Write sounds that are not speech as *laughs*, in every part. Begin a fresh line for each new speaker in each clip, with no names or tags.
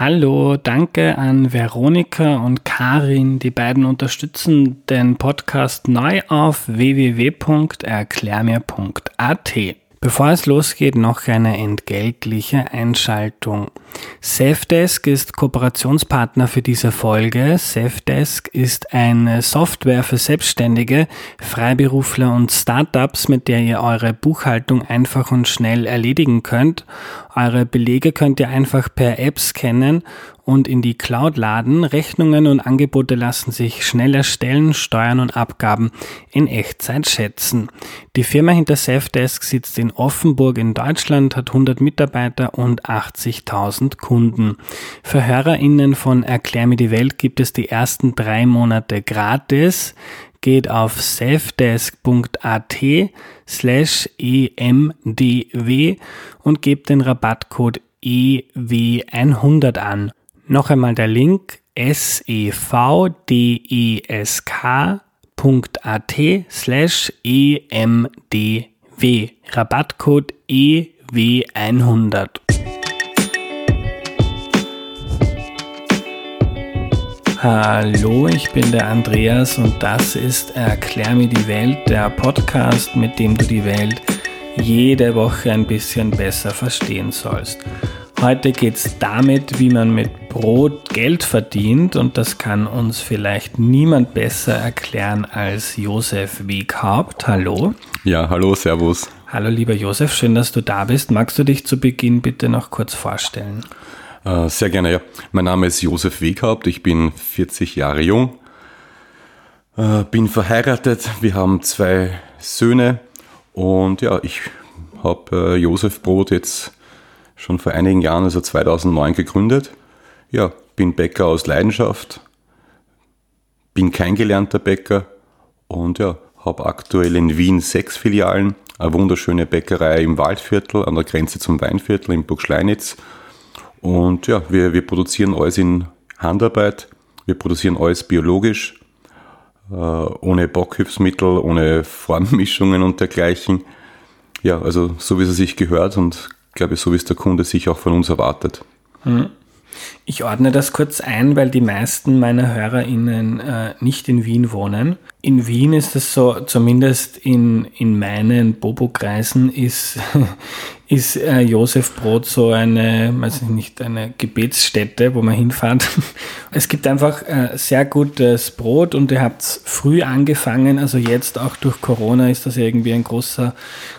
Hallo, danke an Veronika und Karin. Die beiden unterstützen den Podcast neu auf www.erklärmir.at. Bevor es losgeht, noch eine entgeltliche Einschaltung. Safdesk ist Kooperationspartner für diese Folge. Safdesk ist eine Software für Selbstständige, Freiberufler und Startups, mit der ihr eure Buchhaltung einfach und schnell erledigen könnt. Eure Belege könnt ihr einfach per App scannen und in die Cloud laden. Rechnungen und Angebote lassen sich schnell erstellen, Steuern und Abgaben in Echtzeit schätzen. Die Firma hinter Safdesk sitzt in Offenburg in Deutschland, hat 100 Mitarbeiter und 80.000 Kunden. Für HörerInnen von Erklär mir die Welt gibt es die ersten drei Monate gratis geht auf safdesk.at slash emdw und gebt den Rabattcode EW100 an. Noch einmal der Link sevdesk.at slash emdw. Rabattcode EW100. Hallo, ich bin der Andreas und das ist Erklär mir die Welt, der Podcast, mit dem du die Welt jede Woche ein bisschen besser verstehen sollst. Heute geht es damit, wie man mit Brot Geld verdient und das kann uns vielleicht niemand besser erklären als Josef Weghaupt. Hallo.
Ja, hallo, Servus.
Hallo lieber Josef, schön, dass du da bist. Magst du dich zu Beginn bitte noch kurz vorstellen?
Äh, sehr gerne, ja. Mein Name ist Josef Weghaupt, ich bin 40 Jahre jung, äh, bin verheiratet, wir haben zwei Söhne und ja, ich habe äh, Josef Brot jetzt schon vor einigen Jahren, also 2009, gegründet. Ja, bin Bäcker aus Leidenschaft, bin kein gelernter Bäcker und ja, habe aktuell in Wien sechs Filialen, eine wunderschöne Bäckerei im Waldviertel an der Grenze zum Weinviertel in Burgschleinitz. Und ja, wir, wir produzieren alles in Handarbeit, wir produzieren alles biologisch, äh, ohne Bockhilfsmittel, ohne Formmischungen und dergleichen. Ja, also so wie es sich gehört und glaube ich, so wie es der Kunde sich auch von uns erwartet.
Hm. Ich ordne das kurz ein, weil die meisten meiner HörerInnen äh, nicht in Wien wohnen. In Wien ist es so, zumindest in, in meinen Bobo-Kreisen ist, ist äh, Josef Brot so eine, weiß ich nicht, eine Gebetsstätte, wo man hinfährt. *laughs* Es gibt einfach äh, sehr gutes Brot und ihr habt früh angefangen, also jetzt auch durch Corona ist das irgendwie ein großer,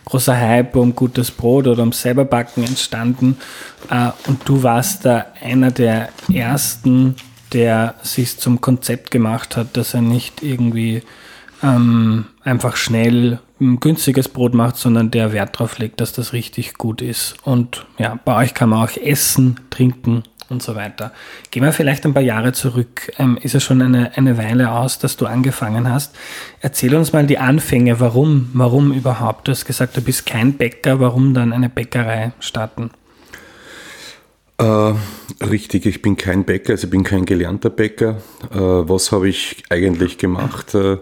großer Hype um gutes Brot oder um selberbacken entstanden. Äh, und du warst da einer der ersten, der sich zum Konzept gemacht hat, dass er nicht irgendwie ähm, einfach schnell günstiges Brot macht, sondern der Wert darauf legt, dass das richtig gut ist. Und ja, bei euch kann man auch essen, trinken und so weiter. Gehen wir vielleicht ein paar Jahre zurück. Ähm, ist ja schon eine, eine Weile aus, dass du angefangen hast. Erzähl uns mal die Anfänge. Warum? Warum überhaupt? Du hast gesagt, du bist kein Bäcker. Warum dann eine Bäckerei starten?
Äh, richtig, ich bin kein Bäcker, also ich bin kein gelernter Bäcker. Äh, was habe ich eigentlich gemacht? Äh,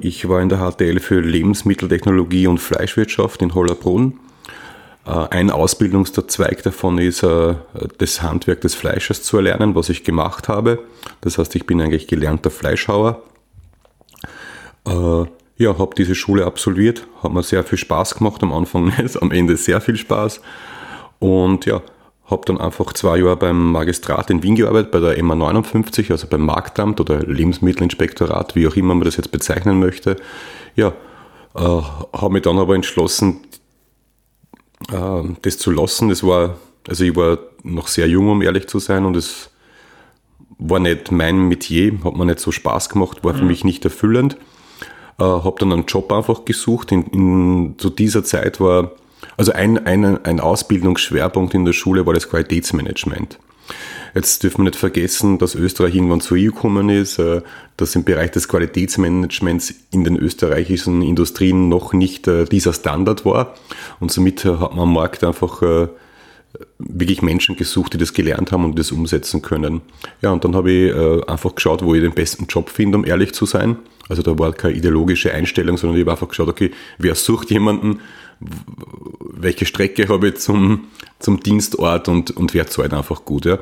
ich war in der HTL für Lebensmitteltechnologie und Fleischwirtschaft in Hollerbrunn. Äh, ein Ausbildungszweig davon ist, äh, das Handwerk des Fleisches zu erlernen, was ich gemacht habe. Das heißt, ich bin eigentlich gelernter Fleischhauer. Äh, ja, habe diese Schule absolviert, hat mir sehr viel Spaß gemacht, am Anfang *laughs* nicht, am Ende sehr viel Spaß. Und ja, habe dann einfach zwei Jahre beim Magistrat in Wien gearbeitet, bei der MA59, also beim Marktamt oder Lebensmittelinspektorat, wie auch immer man das jetzt bezeichnen möchte. Ja, äh, habe mich dann aber entschlossen, äh, das zu lassen. Das war, also ich war noch sehr jung, um ehrlich zu sein, und es war nicht mein Metier, hat mir nicht so Spaß gemacht, war für mhm. mich nicht erfüllend. äh, habe dann einen Job einfach gesucht. In, in, zu dieser Zeit war, also ein, ein, ein Ausbildungsschwerpunkt in der Schule war das Qualitätsmanagement. Jetzt dürfen wir nicht vergessen, dass Österreich irgendwann zur EU gekommen ist, äh, dass im Bereich des Qualitätsmanagements in den österreichischen Industrien noch nicht äh, dieser Standard war. Und somit äh, hat man am Markt einfach wirklich Menschen gesucht, die das gelernt haben und das umsetzen können. Ja, und dann habe ich einfach geschaut, wo ich den besten Job finde, um ehrlich zu sein. Also da war keine ideologische Einstellung, sondern ich habe einfach geschaut, okay, wer sucht jemanden, welche Strecke habe ich zum, zum Dienstort und, und wer zahlt einfach gut. Ja.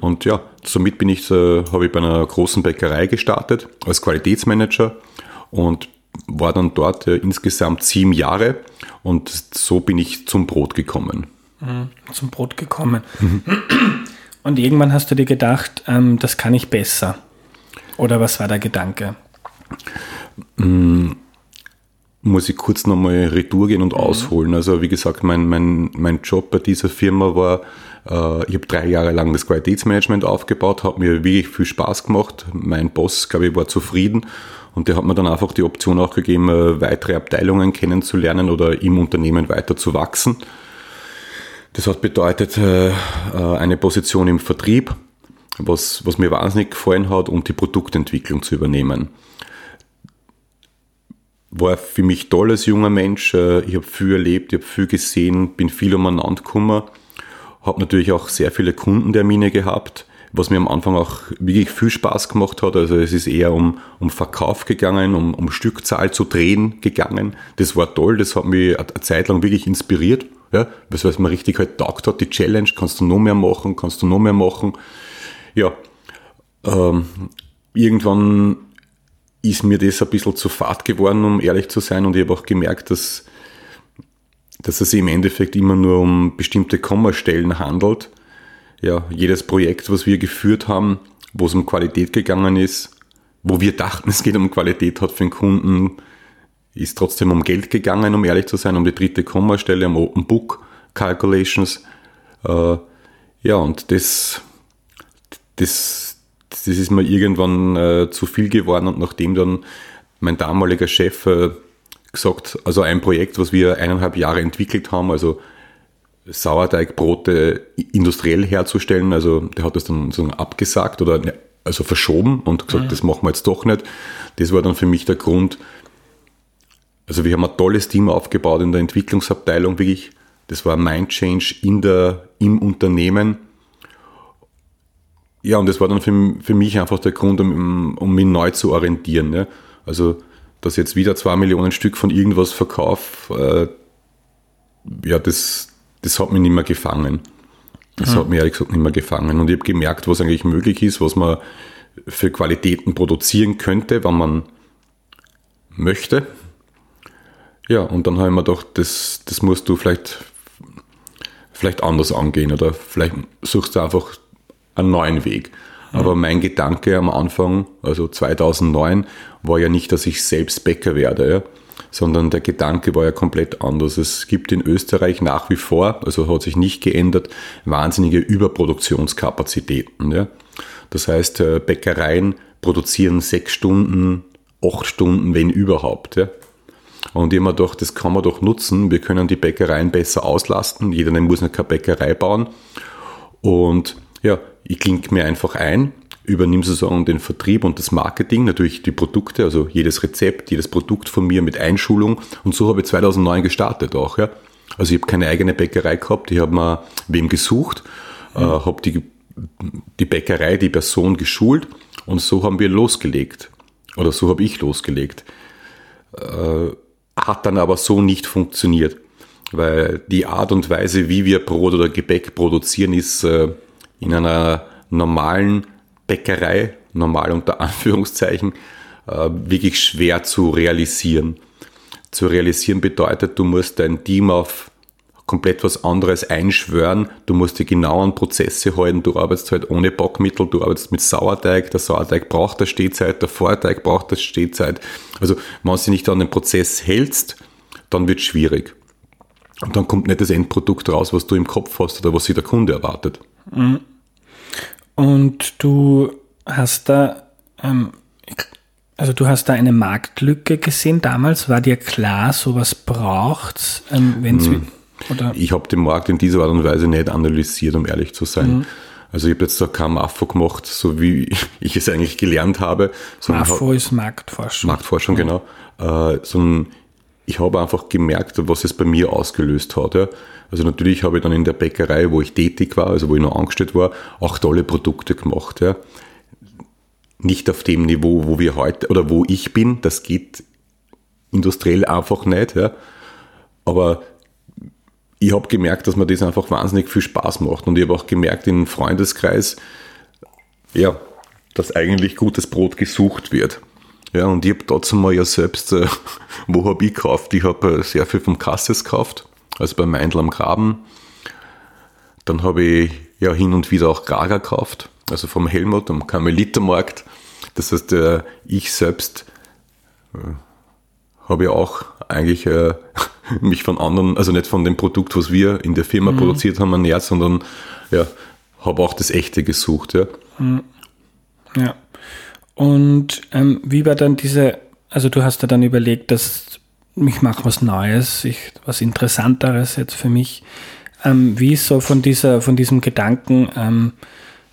Und ja, somit bin ich, äh, habe ich bei einer großen Bäckerei gestartet als Qualitätsmanager und war dann dort äh, insgesamt sieben Jahre und so bin ich zum Brot gekommen.
Mhm, zum Brot gekommen. Mhm. *clears throat* Und irgendwann hast du dir gedacht, ähm, das kann ich besser. Oder was war der Gedanke?
Mhm muss ich kurz nochmal retour gehen und mhm. ausholen. Also wie gesagt, mein, mein, mein Job bei dieser Firma war, äh, ich habe drei Jahre lang das Qualitätsmanagement aufgebaut, hat mir wirklich viel Spaß gemacht. Mein Boss, glaube ich, war zufrieden und der hat mir dann einfach die Option auch gegeben, äh, weitere Abteilungen kennenzulernen oder im Unternehmen weiter zu wachsen. Das hat bedeutet äh, äh eine Position im Vertrieb, was, was mir wahnsinnig gefallen hat, und die Produktentwicklung zu übernehmen war für mich toll als junger Mensch. Äh, ich habe viel erlebt, ich habe viel gesehen, bin viel umeinander gekommen. Habe natürlich auch sehr viele Kundentermine gehabt, was mir am Anfang auch wirklich viel Spaß gemacht hat. Also es ist eher um, um Verkauf gegangen, um, um Stückzahl zu drehen gegangen. Das war toll, das hat mich eine Zeit lang wirklich inspiriert. Ja, was mir richtig halt taugt hat, die Challenge, kannst du noch mehr machen, kannst du noch mehr machen. Ja, ähm, irgendwann ist mir das ein bisschen zu fad geworden, um ehrlich zu sein. Und ich habe auch gemerkt, dass, dass es im Endeffekt immer nur um bestimmte Kommastellen handelt. Ja, jedes Projekt, was wir geführt haben, wo es um Qualität gegangen ist, wo wir dachten, *laughs* es geht um Qualität, hat für den Kunden, ist trotzdem um Geld gegangen, um ehrlich zu sein, um die dritte Kommastelle, um Open Book Calculations. Äh, ja, und das, das, das ist mir irgendwann äh, zu viel geworden und nachdem dann mein damaliger Chef äh, gesagt, also ein Projekt, was wir eineinhalb Jahre entwickelt haben, also Sauerteigbrote industriell herzustellen, also der hat das dann so abgesagt oder ne, also verschoben und gesagt, mhm. das machen wir jetzt doch nicht. Das war dann für mich der Grund. Also wir haben ein tolles Team aufgebaut in der Entwicklungsabteilung, wirklich. Das war ein Mind Change in der, im Unternehmen ja, und das war dann für, für mich einfach der Grund, um, um mich neu zu orientieren. Ja. Also, dass jetzt wieder zwei Millionen Stück von irgendwas verkaufe, äh, ja, das, das hat mich nicht mehr gefangen. Das mhm. hat mich ehrlich gesagt nicht mehr gefangen. Und ich habe gemerkt, was eigentlich möglich ist, was man für Qualitäten produzieren könnte, wenn man möchte. Ja, und dann habe ich mir gedacht, das, das musst du vielleicht, vielleicht anders angehen oder vielleicht suchst du einfach einen neuen Weg. Aber mein Gedanke am Anfang, also 2009, war ja nicht, dass ich selbst Bäcker werde, ja, sondern der Gedanke war ja komplett anders. Es gibt in Österreich nach wie vor, also hat sich nicht geändert, wahnsinnige Überproduktionskapazitäten. Ja. Das heißt, äh, Bäckereien produzieren sechs Stunden, acht Stunden, wenn überhaupt. Ja. Und ich habe mir gedacht, das kann man doch nutzen. Wir können die Bäckereien besser auslasten. Jeder muss nicht keine Bäckerei bauen. Und ja, ich klinke mir einfach ein, übernehme sozusagen den Vertrieb und das Marketing, natürlich die Produkte, also jedes Rezept, jedes Produkt von mir mit Einschulung. Und so habe ich 2009 gestartet auch. Ja. Also ich habe keine eigene Bäckerei gehabt, ich habe mal wem gesucht, mhm. äh, habe die, die Bäckerei, die Person geschult und so haben wir losgelegt. Oder so habe ich losgelegt. Äh, hat dann aber so nicht funktioniert, weil die Art und Weise, wie wir Brot oder Gebäck produzieren, ist äh, in einer normalen Bäckerei, normal unter *laughs* Anführungszeichen, äh, wirklich schwer zu realisieren. Zu realisieren bedeutet, du musst dein Team auf komplett was anderes einschwören. Du musst die genauen Prozesse halten. Du arbeitest halt ohne Backmittel, du arbeitest mit Sauerteig. Der Sauerteig braucht der Stehzeit, der Vorteig braucht der Stehzeit. Also, wenn du dich nicht an den Prozess hältst, dann wird es schwierig. Und dann kommt nicht das Endprodukt raus, was du im Kopf hast oder was sich der Kunde erwartet.
Und du hast da, ähm, Also du hast da eine Marktlücke gesehen damals. War dir klar, sowas braucht ähm, wenn
hm. Ich habe den Markt in dieser Art und Weise nicht analysiert, um ehrlich zu sein. Mhm. Also ich habe jetzt da kein MAFO gemacht, so wie *laughs* ich es eigentlich gelernt habe.
MAFO ist Marktforschung.
Marktforschung, mhm. genau. Äh, sondern ich habe einfach gemerkt, was es bei mir ausgelöst hat. Ja. Also natürlich habe ich dann in der Bäckerei, wo ich tätig war, also wo ich noch angestellt war, auch tolle Produkte gemacht. Ja. Nicht auf dem Niveau, wo wir heute oder wo ich bin, das geht industriell einfach nicht. Ja. Aber ich habe gemerkt, dass mir das einfach wahnsinnig viel Spaß macht. Und ich habe auch gemerkt im Freundeskreis, ja, dass eigentlich gutes Brot gesucht wird. Ja, und ich habe dazu mal ja selbst, äh, *laughs* wo habe ich gekauft? Ich habe äh, sehr viel vom Kasses gekauft, also bei Meindl am Graben. Dann habe ich ja hin und wieder auch Grager gekauft, also vom Helmut am Karmelitermarkt. Das heißt, äh, ich selbst äh, habe ja auch eigentlich äh, *laughs* mich von anderen, also nicht von dem Produkt, was wir in der Firma mhm. produziert haben, ernährt, sondern ja, habe auch das Echte gesucht. Ja.
Mhm. ja. Und ähm, wie war dann diese, also du hast da dann überlegt, dass ich mache was Neues, ich, was Interessanteres jetzt für mich. Ähm, wie ist so von dieser, von diesem Gedanken, ähm,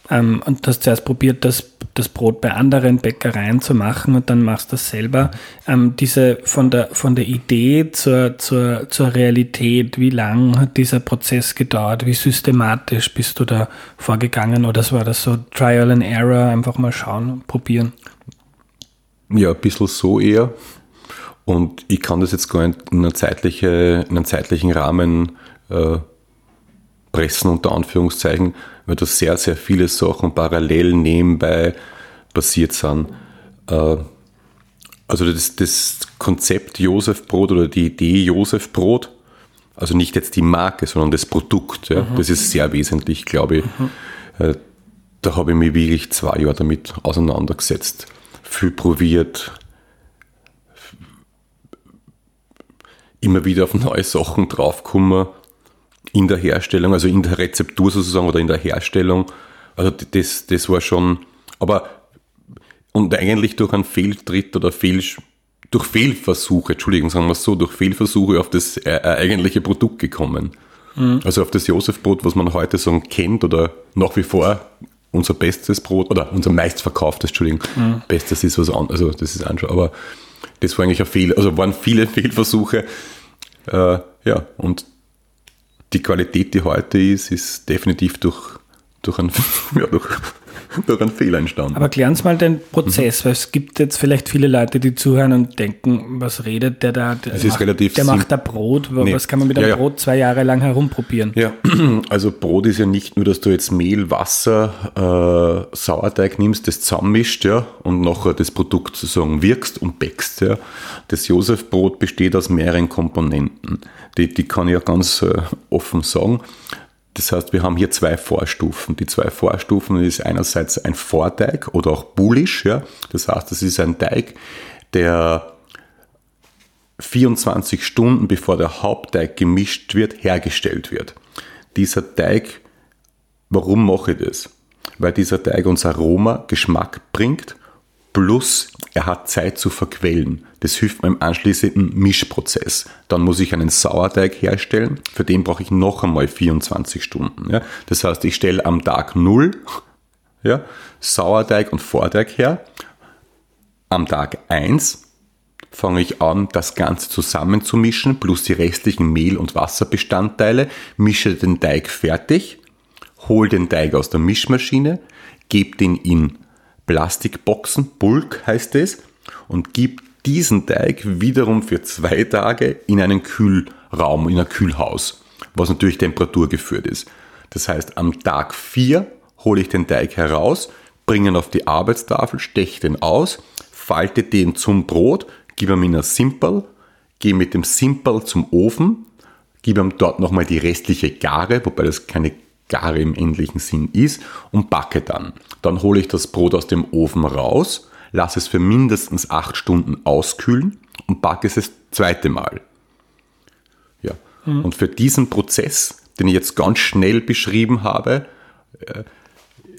ähm, und hast zuerst probiert, das, das Brot bei anderen Bäckereien zu machen und dann machst du das selber. Ähm, diese von der, von der Idee zur, zur, zur Realität, wie lang hat dieser Prozess gedauert? Wie systematisch bist du da vorgegangen? Oder war das so Trial and Error, einfach mal schauen, probieren?
Ja, ein bisschen so eher. Und ich kann das jetzt gar nicht in, einer zeitliche, in einem zeitlichen Rahmen äh, pressen, unter Anführungszeichen weil da sehr, sehr viele Sachen parallel nebenbei passiert sind. Äh, also das, das Konzept Josef Brot oder die Idee Josef Brot, also nicht jetzt die Marke, sondern das Produkt, ja, mhm. das ist sehr wesentlich, glaube ich. Mhm. Äh, da habe ich mich wirklich zwei Jahre damit auseinandergesetzt, viel probiert, immer wieder auf neue Sachen draufgekommen in der Herstellung, also in der Rezeptur sozusagen oder in der Herstellung. Also das, das war schon, aber und eigentlich durch einen Fehltritt oder Fehl, durch Fehlversuche, Entschuldigung, sagen wir es so, durch Fehlversuche auf das äh, äh, eigentliche Produkt gekommen. Mhm. Also auf das Josefbrot, was man heute so kennt oder nach wie vor unser bestes Brot oder unser meistverkauftes, Entschuldigung, mhm. bestes ist was anderes, also das ist anschauen, aber das war eigentlich ein Fehler, also waren viele *laughs* Fehlversuche, äh, ja, und die Qualität, die heute ist, ist definitiv durch, durch, einen, *laughs* ja, durch, *laughs* durch einen Fehler entstanden.
Aber klären Sie mal den Prozess, mhm. weil es gibt jetzt vielleicht viele Leute, die zuhören und denken, was redet der da? Der,
es ist macht, relativ
der macht da Brot. Nee. Was kann man mit einem ja. Brot zwei Jahre lang herumprobieren?
Ja, *clears throat* also Brot ist ja nicht nur, dass du jetzt Mehl, Wasser, äh, Sauerteig nimmst, das zusammenmischt ja, und nachher das Produkt sozusagen wirkst und bäckst. Ja. Das Josefbrot besteht aus mehreren Komponenten. Die, die kann ich ja ganz äh, offen sagen. Das heißt, wir haben hier zwei Vorstufen. Die zwei Vorstufen ist einerseits ein Vorteig oder auch Bullish. Ja? Das heißt, es ist ein Teig, der 24 Stunden bevor der Hauptteig gemischt wird, hergestellt wird. Dieser Teig, warum mache ich das? Weil dieser Teig uns Aroma, Geschmack bringt, plus er hat Zeit zu verquellen. Das hilft beim anschließenden Mischprozess. Dann muss ich einen Sauerteig herstellen. Für den brauche ich noch einmal 24 Stunden. Ja. Das heißt, ich stelle am Tag 0 ja, Sauerteig und Vorteig her. Am Tag 1 fange ich an, das Ganze zusammenzumischen, plus die restlichen Mehl- und Wasserbestandteile, mische den Teig fertig, hole den Teig aus der Mischmaschine, gebe den in Plastikboxen, Bulk heißt es, und gib diesen Teig wiederum für zwei Tage in einen Kühlraum, in ein Kühlhaus, was natürlich temperaturgeführt ist. Das heißt, am Tag 4 hole ich den Teig heraus, bringe ihn auf die Arbeitstafel, steche den aus, falte den zum Brot, gebe ihm in ein Simple, gehe mit dem Simple zum Ofen, gebe ihm dort nochmal die restliche Gare, wobei das keine Gare im endlichen Sinn ist, und backe dann. Dann hole ich das Brot aus dem Ofen raus, lasse es für mindestens acht Stunden auskühlen und backe es das zweite Mal. Ja. Mhm. Und für diesen Prozess, den ich jetzt ganz schnell beschrieben habe, äh,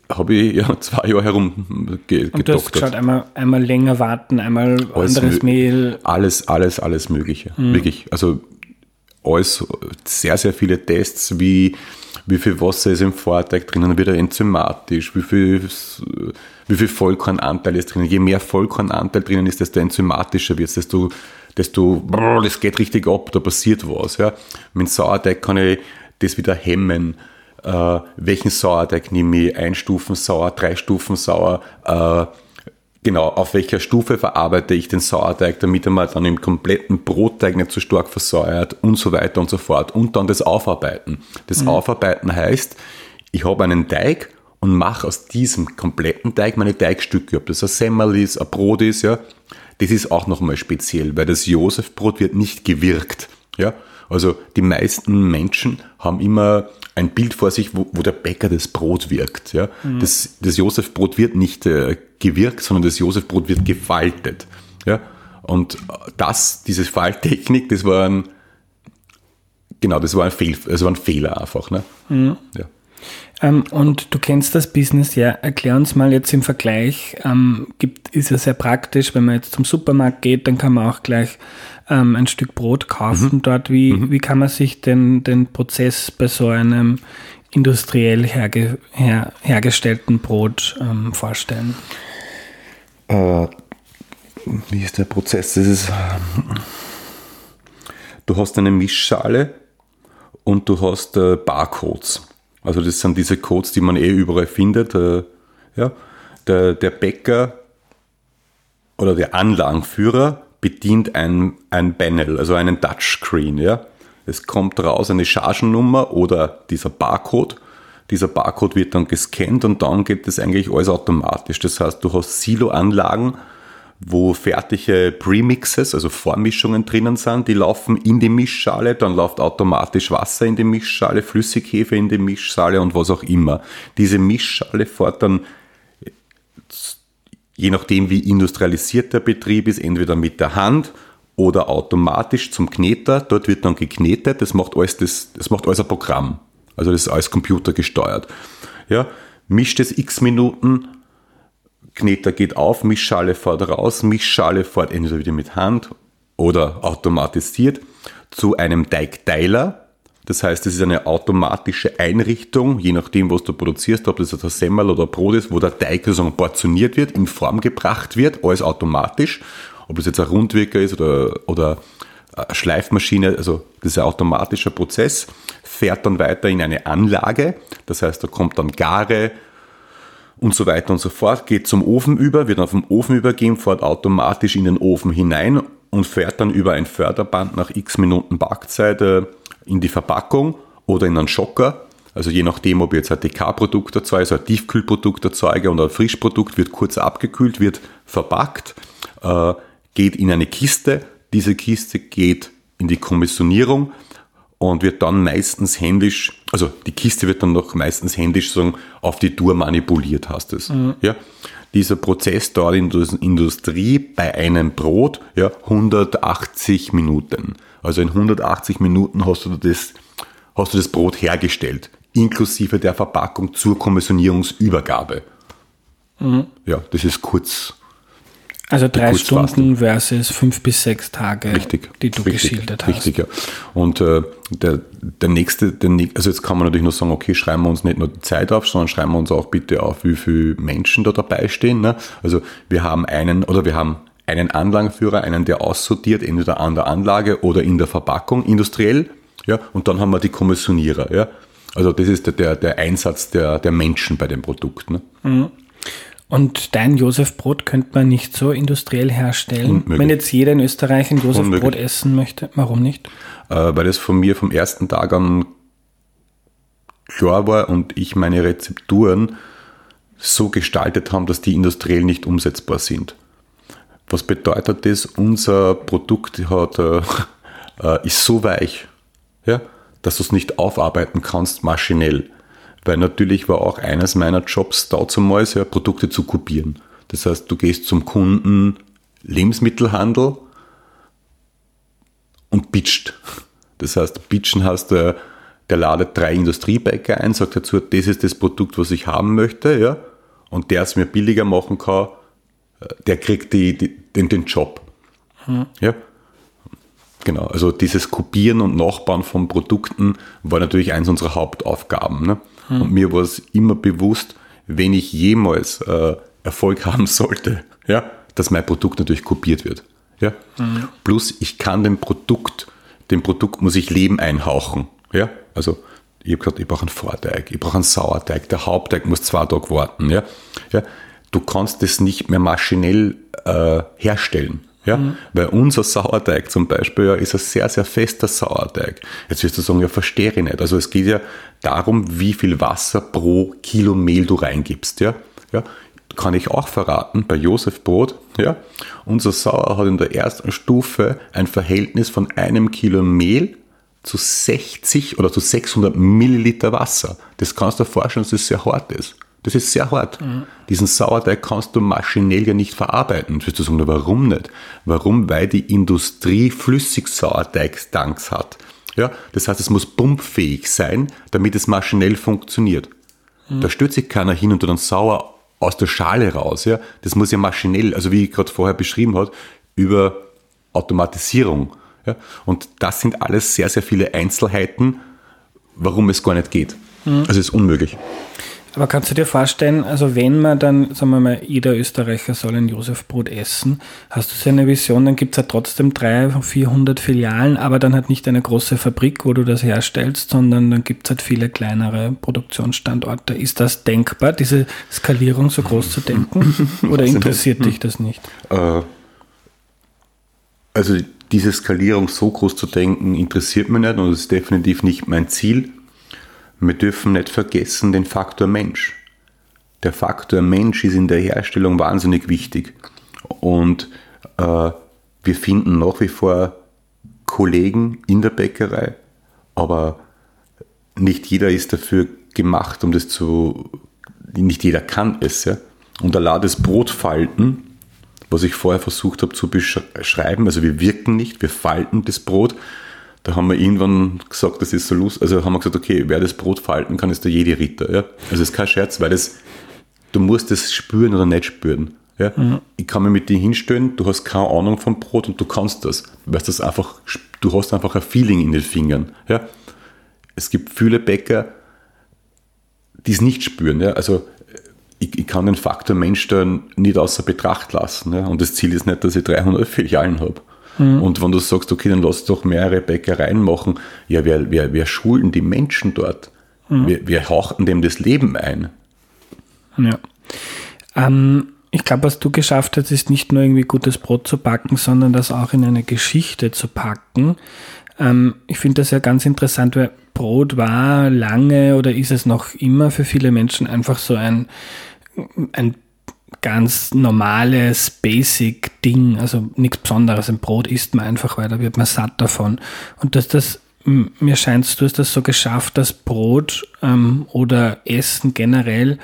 habe ich ja *laughs* zwei Jahre herum ge
Und du hast geschaut, einmal, einmal länger warten, einmal
Alles
anderes Mehl.
Alles, alles, alles Mögliche. Wirklich. Also alles, sehr, sehr viele Tests, wie, wie viel Wasser ist im Vorteig drinnen, wird er enzymatisch, wie viel, wie viel Vollkornanteil ist drinnen. Je mehr Vollkornanteil drinnen ist, desto enzymatischer wird es, desto, desto, brrr, das geht richtig ab, da passiert was. Ja. Mit Sauerteig kann ich das wieder hemmen. Äh, welchen Sauerteig nehme ich? Ein Stufen sauer, drei Stufen sauer, äh, genau, auf welcher Stufe verarbeite ich den Sauerteig, damit er mal dann im kompletten Brotteig nicht zu stark versäuert und so weiter und so fort. Und dann das Aufarbeiten. Das Aufarbeiten heißt, ich habe einen Teig und mache aus diesem kompletten Teig meine Teigstücke, ob das ein Semmel ist, ein Brot ist, ja. Das ist auch nochmal speziell, weil das Josefbrot wird nicht gewirkt, ja. Also die meisten Menschen haben immer ein Bild vor sich, wo, wo der Bäcker das Brot wirkt. Ja? Das, das Josefbrot wird nicht äh, gewirkt, sondern das Josefbrot wird gefaltet. Ja? Und das, diese Falttechnik, das war ein, genau, das war ein, Fehl, das war ein Fehler einfach. Ne? Ja.
Ähm, und du kennst das Business ja. Erklär uns mal jetzt im Vergleich. Ähm, gibt, ist ja sehr praktisch, wenn man jetzt zum Supermarkt geht, dann kann man auch gleich ähm, ein Stück Brot kaufen dort. Wie, wie kann man sich denn den Prozess bei so einem industriell herge, her, hergestellten Brot ähm, vorstellen?
Äh, wie ist der Prozess? Das ist, du hast eine Mischschale und du hast äh, Barcodes. Also das sind diese Codes, die man eh überall findet. Äh, ja. der, der Bäcker oder der Anlagenführer bedient ein, ein Panel, also einen Touchscreen. Ja. Es kommt raus eine Chargennummer oder dieser Barcode. Dieser Barcode wird dann gescannt und dann geht das eigentlich alles automatisch. Das heißt, du hast Silo-Anlagen, wo fertige Premixes, also Vormischungen drinnen sind, die laufen in die Mischschale, dann läuft automatisch Wasser in die Mischschale, Flüssighefe in die Mischschale und was auch immer. Diese Mischschale fährt dann, je nachdem wie industrialisiert der Betrieb ist, entweder mit der Hand oder automatisch zum Kneter. Dort wird dann geknetet, das macht alles, das, das macht alles ein Programm. Also das ist alles computergesteuert. Ja, mischt es x Minuten, Kneter geht auf, Mischschale fährt raus, Mischschale fährt entweder wieder mit Hand oder automatisiert zu einem Teigteiler. Das heißt, es ist eine automatische Einrichtung, je nachdem, was du produzierst, ob das ein Semmel oder ein Brot ist, wo der Teig sozusagen portioniert wird, in Form gebracht wird, alles automatisch. Ob das jetzt ein Rundwirker ist oder, oder Schleifmaschine, also ein automatischer Prozess, fährt dann weiter in eine Anlage. Das heißt, da kommt dann Gare, und so weiter und so fort, geht zum Ofen über, wird auf den Ofen übergeben, fährt automatisch in den Ofen hinein und fährt dann über ein Förderband nach x Minuten Backzeit äh, in die Verpackung oder in einen Schocker. Also je nachdem, ob ich jetzt ein TK-Produkt erzeuge, also ein Tiefkühlprodukt erzeuge oder ein Frischprodukt, wird kurz abgekühlt, wird verpackt, äh, geht in eine Kiste. Diese Kiste geht in die Kommissionierung und wird dann meistens händisch, also die Kiste wird dann noch meistens händisch sagen, auf die Tour manipuliert, hast es. Ja? Dieser Prozess dauert in der Industrie bei einem Brot ja, 180 Minuten. Also in 180 Minuten hast du das, hast du das Brot hergestellt, inklusive der Verpackung zur Kommissionierungsübergabe. Ja, das ist kurz.
Also drei. Stunden versus fünf bis sechs Tage,
Richtig.
die du
richtig,
geschildert hast.
Richtig, ja. Und äh, der, der nächste, der, also jetzt kann man natürlich nur sagen, okay, schreiben wir uns nicht nur die Zeit auf, sondern schreiben wir uns auch bitte auf, wie viele Menschen da dabei stehen. Ne? Also wir haben einen, oder wir haben einen Anlagenführer, einen, der aussortiert, entweder an der Anlage oder in der Verpackung industriell. Ja, und dann haben wir die Kommissionierer. Ja. Also das ist der, der, der Einsatz der, der Menschen bei dem Produkt. Ne?
Und dein Josefbrot könnte man nicht so industriell herstellen.
Unmöglich.
Wenn jetzt jeder in Österreich ein Josefbrot
Unmöglich.
essen möchte, warum nicht?
äh, weil das von mir vom ersten Tag an klar war und ich meine Rezepturen so gestaltet haben, dass die industriell nicht umsetzbar sind. Was bedeutet das? Unser Produkt hat, äh, *laughs* äh, ist so weich, ja, dass du es nicht aufarbeiten kannst maschinell. Weil natürlich war auch eines meiner Jobs damals ja, Produkte zu kopieren. Das heißt, du gehst zum Kunden Lebensmittelhandel und pitcht. Das heißt, pitchen heißt, äh, der ladet drei Industriebäcker ein, sagt dazu, das ist das Produkt, was ich haben möchte, ja, und der es mir billiger machen kann, äh, der kriegt die, die, den, den Job. Hm. Ja. Genau, also dieses Kopieren und Nachbauen von Produkten war natürlich eins unserer Hauptaufgaben. Ne? Hm. Und mir war es immer bewusst, wenn ich jemals äh, Erfolg *laughs* haben sollte, ja, dass mein Produkt natürlich kopiert wird. Ja? Mhm. Plus ich kann dem Produkt, dem Produkt muss ich Leben einhauchen. Ja? Also ich habe gesagt, ich brauche einen Vorteig, ich brauche einen Sauerteig, der Hauptteig muss zwei Tage warten. Ja? Ja? Du kannst das nicht mehr maschinell äh, herstellen. Ja, mhm. weil unser Sauerteig zum Beispiel ja, ist ein sehr, sehr fester Sauerteig. Jetzt wirst du sagen, ja, verstehe ich nicht. Also es geht ja darum, wie viel Wasser pro Kilo Mehl du reingibst. Ja, ja kann ich auch verraten, bei Josef Brot, ja, unser Sauer hat in der ersten Stufe ein Verhältnis von einem Kilo Mehl zu 60 oder zu 600 Milliliter Wasser. Das kannst du dir vorstellen, dass das sehr hart ist. Das ist sehr hart. Mhm. Diesen Sauerteig kannst du maschinell ja nicht verarbeiten. Du wirst sagen, warum nicht? Warum? Weil die Industrie Flüssigsauerteigstanks hat. Ja, das heißt, es muss pumpfähig sein, damit es maschinell funktioniert. Mhm. Da stürzt sich keiner hin und dann sauer aus der Schale raus. Ja? Das muss ja maschinell, also wie ich gerade vorher beschrieben habe, über Automatisierung. Ja? Und das sind alles sehr, sehr viele Einzelheiten, warum es gar nicht geht. Mhm. Also es ist unmöglich.
Aber kannst du dir vorstellen, also wenn man dann, sagen wir mal, jeder Österreicher soll ein Josefbrot essen, hast du so eine Vision, dann gibt es ja trotzdem 300, 400 Filialen, aber dann halt nicht eine große Fabrik, wo du das herstellst, sondern dann gibt es halt viele kleinere Produktionsstandorte. Ist das denkbar, diese Skalierung so groß zu denken? *laughs* Oder interessiert dich das nicht? Äh,
also diese Skalierung so groß zu denken, interessiert mich nicht und das ist definitiv nicht mein Ziel. Wir dürfen nicht vergessen den Faktor Mensch. Der Faktor Mensch ist in der Herstellung wahnsinnig wichtig. Und äh, wir finden nach wie vor Kollegen in der Bäckerei, aber nicht jeder ist dafür gemacht, um das zu. Nicht jeder kann es. Ja? Und allein das Brotfalten, was ich vorher versucht habe zu beschreiben, also wir wirken nicht, wir falten das Brot, da haben wir irgendwann gesagt, das ist so lustig. Also haben wir gesagt, okay, wer das Brot falten kann, ist der jede Ritter. Ja? Also es ist kein Scherz, weil das, du musst das spüren oder nicht spüren. Ja? Mhm. Ich kann mir mit dir hinstellen, du hast keine Ahnung vom Brot und du kannst das. Weil das einfach, du hast einfach ein Feeling in den Fingern. Ja? Es gibt viele Bäcker, die es nicht spüren. Ja? Also ich, ich, kann den Faktor Mensch da nicht außer Betracht lassen. Ja? Und das Ziel ist nicht, dass ich 300 Filialen habe. Mhm. Und wenn du sagst, okay, dann lass doch mehrere Bäckereien machen, ja, wer, wer, wer schulen die Menschen dort? Mhm. Wer, wer hauchten dem das Leben ein?
Ja. Ähm, ich glaube, was du geschafft hast, ist nicht nur irgendwie gutes Brot zu backen, sondern das auch in eine Geschichte zu packen. Ähm, ich finde das ja ganz interessant, weil Brot war lange oder ist es noch immer für viele Menschen einfach so ein, ein ganz normales Basic-Ding, also nichts Besonderes. Ein Brot isst man einfach, weil da wird man satt davon. Und dass das, mir scheint, du hast das so geschafft, dass Brot ähm, oder Essen generell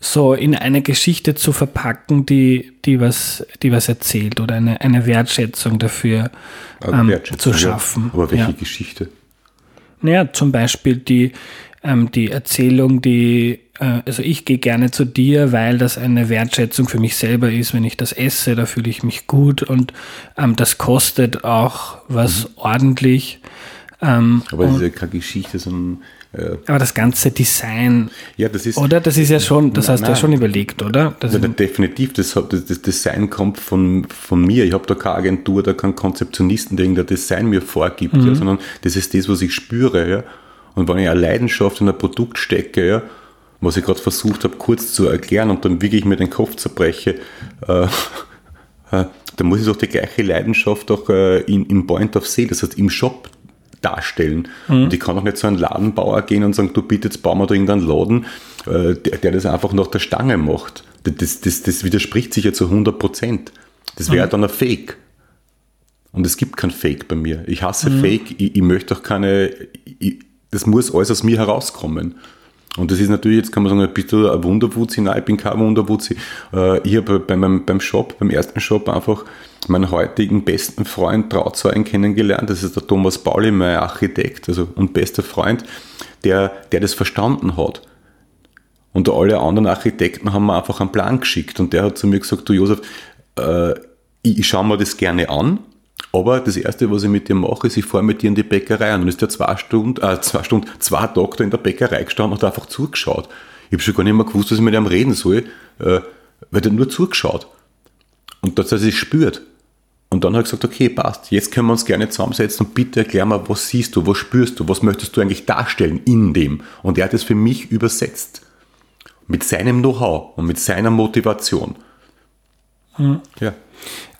so in eine Geschichte zu verpacken, die, die, was, die was erzählt oder eine, eine Wertschätzung dafür ähm, Wertschätzung, zu schaffen.
Ja. Aber welche ja. Geschichte?
Naja, zum Beispiel die, ähm, die Erzählung, die äh, also ich gehe gerne zu dir, weil das eine Wertschätzung für mich selber ist. Wenn ich das esse, da fühle ich mich gut und ähm, das kostet auch was mhm. ordentlich.
Ähm, aber das ist ja keine Geschichte, sondern
äh, aber das ganze Design,
ja, das ist,
oder? Das ist ja schon, das hast du ja schon überlegt, oder?
Das ja, definitiv, das, das, das, Design kommt von, von mir. Ich habe da keine Agentur, da keinen Konzeptionisten, der irgendein Design mir vorgibt, mhm. ja, sondern das ist das, was ich spüre. Ja? Und wenn ich eine Leidenschaft in ein Produkt stecke, ja, was ich gerade versucht habe, kurz zu erklären und dann wirklich mir den Kopf zerbreche, äh, *laughs* äh, da muss ich doch die gleiche Leidenschaft auch äh, in, in Point of Sale, das heißt im Shop darstellen. Mhm. Und ich kann auch nicht zu einem Ladenbauer gehen und sagen, du bitte, jetzt bauen wir da irgendeinen Laden, äh, der, der, das einfach nach der Stange macht. Das, das, das widerspricht sich ja zu 100 Prozent. Das wäre mhm. dann ein Fake. Und es gibt kein Fake bei mir. Ich hasse mhm. Fake, ich, ich möchte auch keine, ich, das muss alles aus mir herauskommen. Und das ist natürlich, jetzt kann man sagen, bist du ein Wunderwutzi? Nein, ich bin kein Wunderwutzi. Äh, ich habe bei meinem, beim Shop, beim ersten Shop einfach meinen heutigen besten Freund Trauzeugen kennengelernt. Das ist der Thomas Pauli, mein Architekt also, und bester Freund, der, der das verstanden hat. Und alle anderen Architekten haben mir einfach einen Plan geschickt. Und der hat zu mir gesagt, du Josef, äh, ich, ich schaue mir das gerne an, aber das Erste, was ich mit dir mache, ist, ich fahre mit dir in die Bäckerei. Und dann ist der zwei Stunden, äh, zwei Stunden, zwei Tage da in der Bäckerei gestanden und hat einfach zugeschaut. Ich habe schon gar nicht mehr gewusst, was ich mit ihm reden soll, äh, weil er nur zugeschaut. Und das hat er sich spürt. Und dann hat er gesagt, okay, passt, jetzt können wir uns gerne zusammensetzen und bitte erklär mal, was siehst du, was spürst du, was möchtest du eigentlich darstellen in dem? Und er hat es für mich übersetzt. Mit seinem Know-how und mit seiner Motivation.
Mhm. Ja.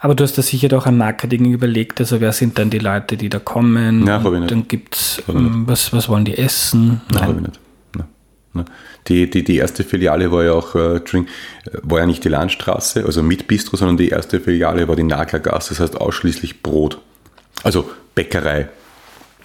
Aber du hast da sicher doch ein Marketing überlegt, also wer sind dann die Leute, die da kommen?
Nein, habe ich nicht.
Dann gibt es, ähm, was, was wollen die essen?
Nein, habe ich nicht. Die, die, die erste Filiale war ja auch, äh, war ja nicht die Landstraße, also mit Bistro, sondern die erste Filiale war die Naglergasse, das heißt ausschließlich Brot. Also Bäckerei.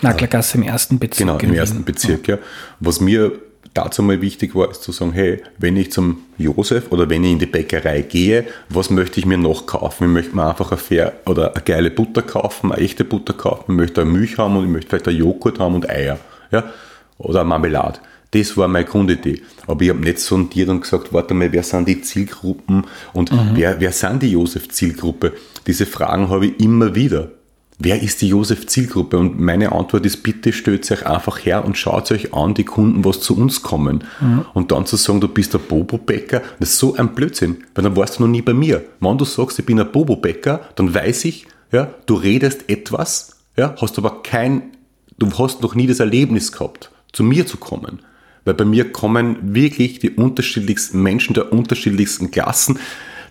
Naglergasse im ersten Bezirk.
Genau, im ersten Bezirk, ja. Was mir dazu mal wichtig war, ist zu sagen, hey, wenn ich zum Josef oder wenn ich in die Bäckerei gehe, was möchte ich mir noch kaufen? Ich möchte mir einfach eine fair oder eine geile Butter kaufen, eine echte Butter kaufen, ich möchte eine Milch haben und ich möchte vielleicht einen Joghurt haben und Eier, ja, oder Marmelade. Das war meine Grundidee. Aber ich habe nicht sondiert und gesagt, warte mal, wer sind die Zielgruppen und mhm. wer, wer sind die Josef-Zielgruppe? Diese Fragen habe ich immer wieder. Wer ist die Josef-Zielgruppe? Und meine Antwort ist, bitte stellt euch einfach her und schaut euch an, die Kunden, was zu uns kommen. Mhm. Und dann zu sagen, du bist der Bobo-Bäcker, das ist so ein Blödsinn, weil dann warst du noch nie bei mir. Wenn du sagst, ich bin ein Bobo-Bäcker, dann weiß ich, ja, du redest etwas, ja, hast aber kein, du hast noch nie das Erlebnis gehabt, zu mir zu kommen. Weil bei mir kommen wirklich die unterschiedlichsten Menschen der unterschiedlichsten Klassen,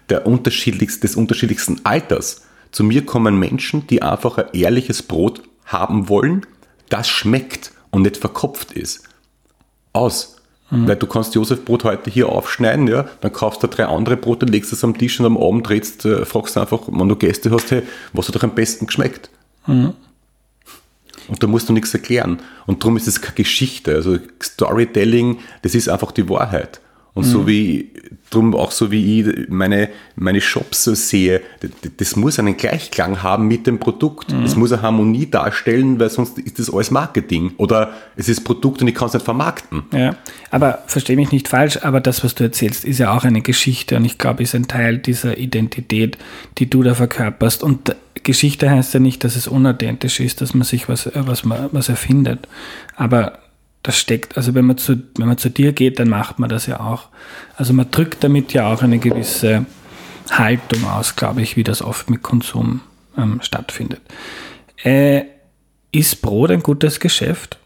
der unterschiedlichsten, des unterschiedlichsten Alters. Zu mir kommen Menschen, die einfach ein ehrliches Brot haben wollen, das schmeckt und nicht verkopft ist. Aus. Mhm. Weil du kannst Josef Brot heute hier aufschneiden, ja, dann kaufst du drei andere Brote, legst es am Tisch und am Abend drehst, äh, fragst du einfach, wenn du Gäste hast, hey, was hat euch am besten geschmeckt? Mhm. Und da musst du nichts erklären. Und darum ist es keine Geschichte. Also Storytelling, das ist einfach die Wahrheit. Und mhm. so wie, drum auch so wie ich meine, meine Shops so sehe, das, muss einen Gleichklang haben mit dem Produkt. Es mhm. muss eine Harmonie darstellen, weil sonst ist das alles Marketing. Oder es ist Produkt und ich kann es nicht vermarkten.
Ja, aber verstehe mich nicht falsch, aber das, was du erzählst, ist ja auch eine Geschichte und ich glaube, ist ein Teil dieser Identität, die du da verkörperst. Und Geschichte heißt ja nicht, dass es unauthentisch ist, dass man sich was, was, man, was erfindet. Aber das steckt, also wenn man, zu, wenn man zu dir geht, dann macht man das ja auch. Also man drückt damit ja auch eine gewisse Haltung aus, glaube ich, wie das oft mit Konsum ähm, stattfindet. Äh, ist Brot ein gutes Geschäft?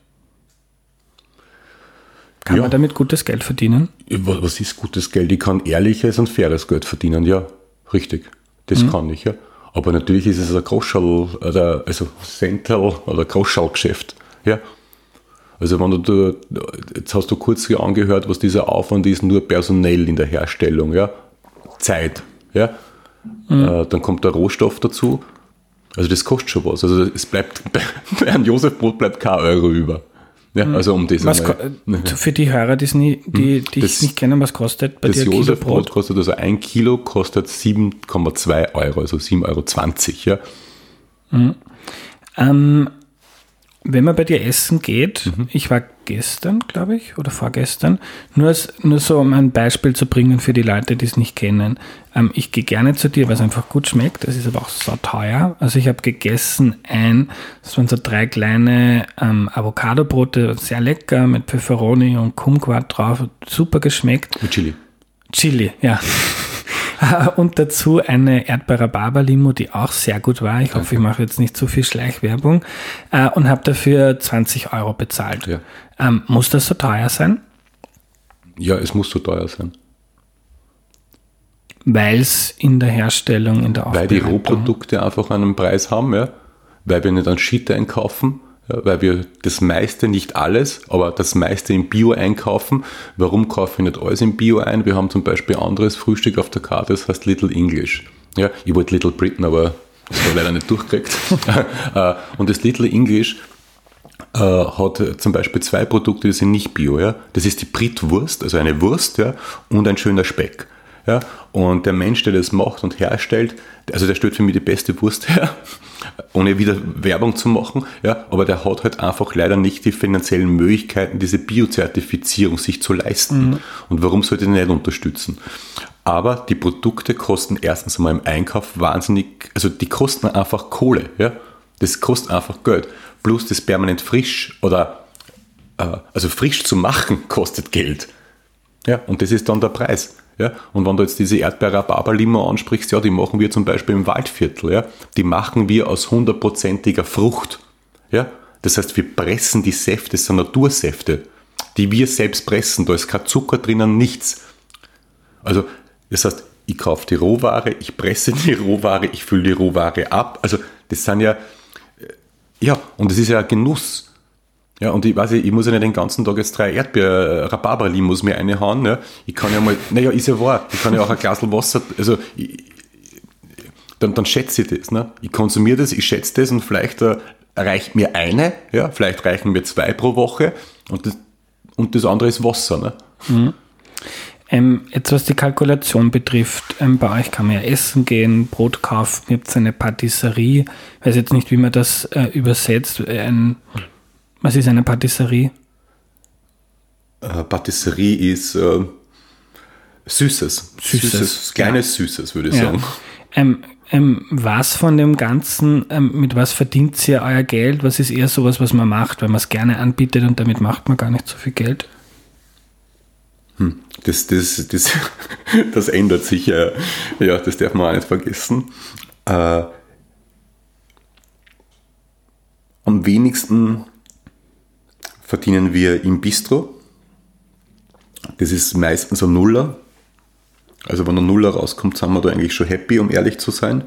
Kann ja. man damit gutes Geld verdienen?
Was ist gutes Geld? Ich kann ehrliches und faires Geld verdienen, ja, richtig. Das mhm. kann ich, ja. Aber natürlich ist es ein Groschall, also Central oder Groschallgeschäft, ja. Also wenn du, jetzt hast du kurz angehört, was dieser Aufwand ist, nur personell in der Herstellung, ja. Zeit, ja. Mhm. Äh, dann kommt der Rohstoff dazu. Also das kostet schon was. Also es bleibt, *laughs* bei einem Josefbrot bleibt kein Euro über. Ja, mhm. also um das
was Für die Hörer, die, nie, die, die das, ich nicht kennen, was kostet
bei das dir Josefbrot kostet also ein Kilo kostet 7,2 Euro, also 7,20 Euro. Ja.
Mhm. Ähm, wenn man bei dir essen geht, mhm. ich war gestern, glaube ich, oder vorgestern, nur, als, nur so, um ein Beispiel zu bringen für die Leute, die es nicht kennen. Ähm, ich gehe gerne zu dir, weil es einfach gut schmeckt. Es ist aber auch so teuer. Also ich habe gegessen ein, das waren so drei kleine ähm, Avocado-Brote, sehr lecker, mit Pfefferoni und Kumquat drauf, super geschmeckt.
Mit Chili.
Chili, ja. *laughs* und dazu eine Erdbeer-Rhabarber-Limo, die auch sehr gut war. Ich hoffe, ich mache jetzt nicht zu viel Schleichwerbung. Äh, und habe dafür 20 Euro bezahlt. Ja. Ähm, muss das so teuer sein?
Ja, es muss so teuer sein.
Weil es in der Herstellung, in der
Weil die Rohprodukte einfach einen Preis haben, ja. Weil wir nicht einen Shit einkaufen, weil wir das meiste, nicht alles, aber das meiste im Bio einkaufen. Warum kaufe ich nicht alles im Bio ein? Wir haben zum Beispiel anderes Frühstück auf der Karte, das heißt Little English. Ja, ich wollte Little Britain, aber das habe ich leider nicht durchgekriegt. *laughs* Äh, und das Little English äh, hat zum Beispiel zwei Produkte, die sind nicht Bio. Ja? Das ist die Britwurst, also eine Wurst ja, und ein schöner Speck. Ja? Und der Mensch, der das macht und herstellt, also der stellt für mich die beste Wurst her, *laughs* ohne wieder Werbung zu machen, ja? aber der hat halt einfach leider nicht die finanziellen Möglichkeiten, diese Biozertifizierung sich zu leisten. Mhm. Und warum sollte er nicht unterstützen? Aber die Produkte kosten erstens einmal im Einkauf wahnsinnig, also die kosten einfach Kohle. Ja? Das kostet einfach Geld. Plus das permanent frisch oder äh, also frisch zu machen kostet Geld. Ja, und das ist dann der Preis. Ja, und wenn du jetzt diese Erdbeer-Rhabarber-Limo ansprichst, ja, die machen wir zum Beispiel im Waldviertel. Ja, die machen wir aus hundertprozentiger Frucht. Ja, das heißt, wir pressen die Säfte, das sind Natursäfte, die wir selbst pressen. Da ist kein Zucker drinnen, nichts. Also, das heißt, ich kaufe die Rohware, ich presse die *laughs* Rohware, ich fülle die Rohware ab. Also, das sind ja, ja, und das ist ja ein Genuss. Ja, und ich weiß, ich muss ja nicht den ganzen Tag jetzt drei Erdbeer Rhabarberlimos mir reinhauen. Ja. Ich kann ja mal, naja, ist ja wahr, ich kann ja auch ein Glas Wasser, also ich, dann, dann schätze ich das. Ne? Ich konsumiere das, ich schätze das und vielleicht äh, reicht mir eine, ja, vielleicht reichen mir zwei pro Woche und das, und das andere ist Wasser. Ne? Mhm.
Ähm, jetzt was die Kalkulation betrifft, ähm, bei euch kann man ja essen gehen, Brot kaufen, ihr habt eine Patisserie, ich weiß jetzt nicht, wie man das äh, übersetzt, ein was ist eine Patisserie?
Äh, Patisserie ist äh, Süßes. Süßes. Süßes kleines ja. Süßes, würde ich ja. sagen.
Ähm, ähm, was von dem Ganzen, ähm, mit was verdient ihr euer Geld? Was ist eher sowas, was man macht, weil man es gerne anbietet und damit macht man gar nicht so viel Geld?
Hm, das, das, das, *laughs* das ändert sich ja. Ja, das darf man auch nicht vergessen. Äh, am wenigsten verdienen wir im Bistro. Das ist meistens ein Nuller. Also wenn ein Nuller rauskommt, sind wir da eigentlich schon happy, um ehrlich zu sein.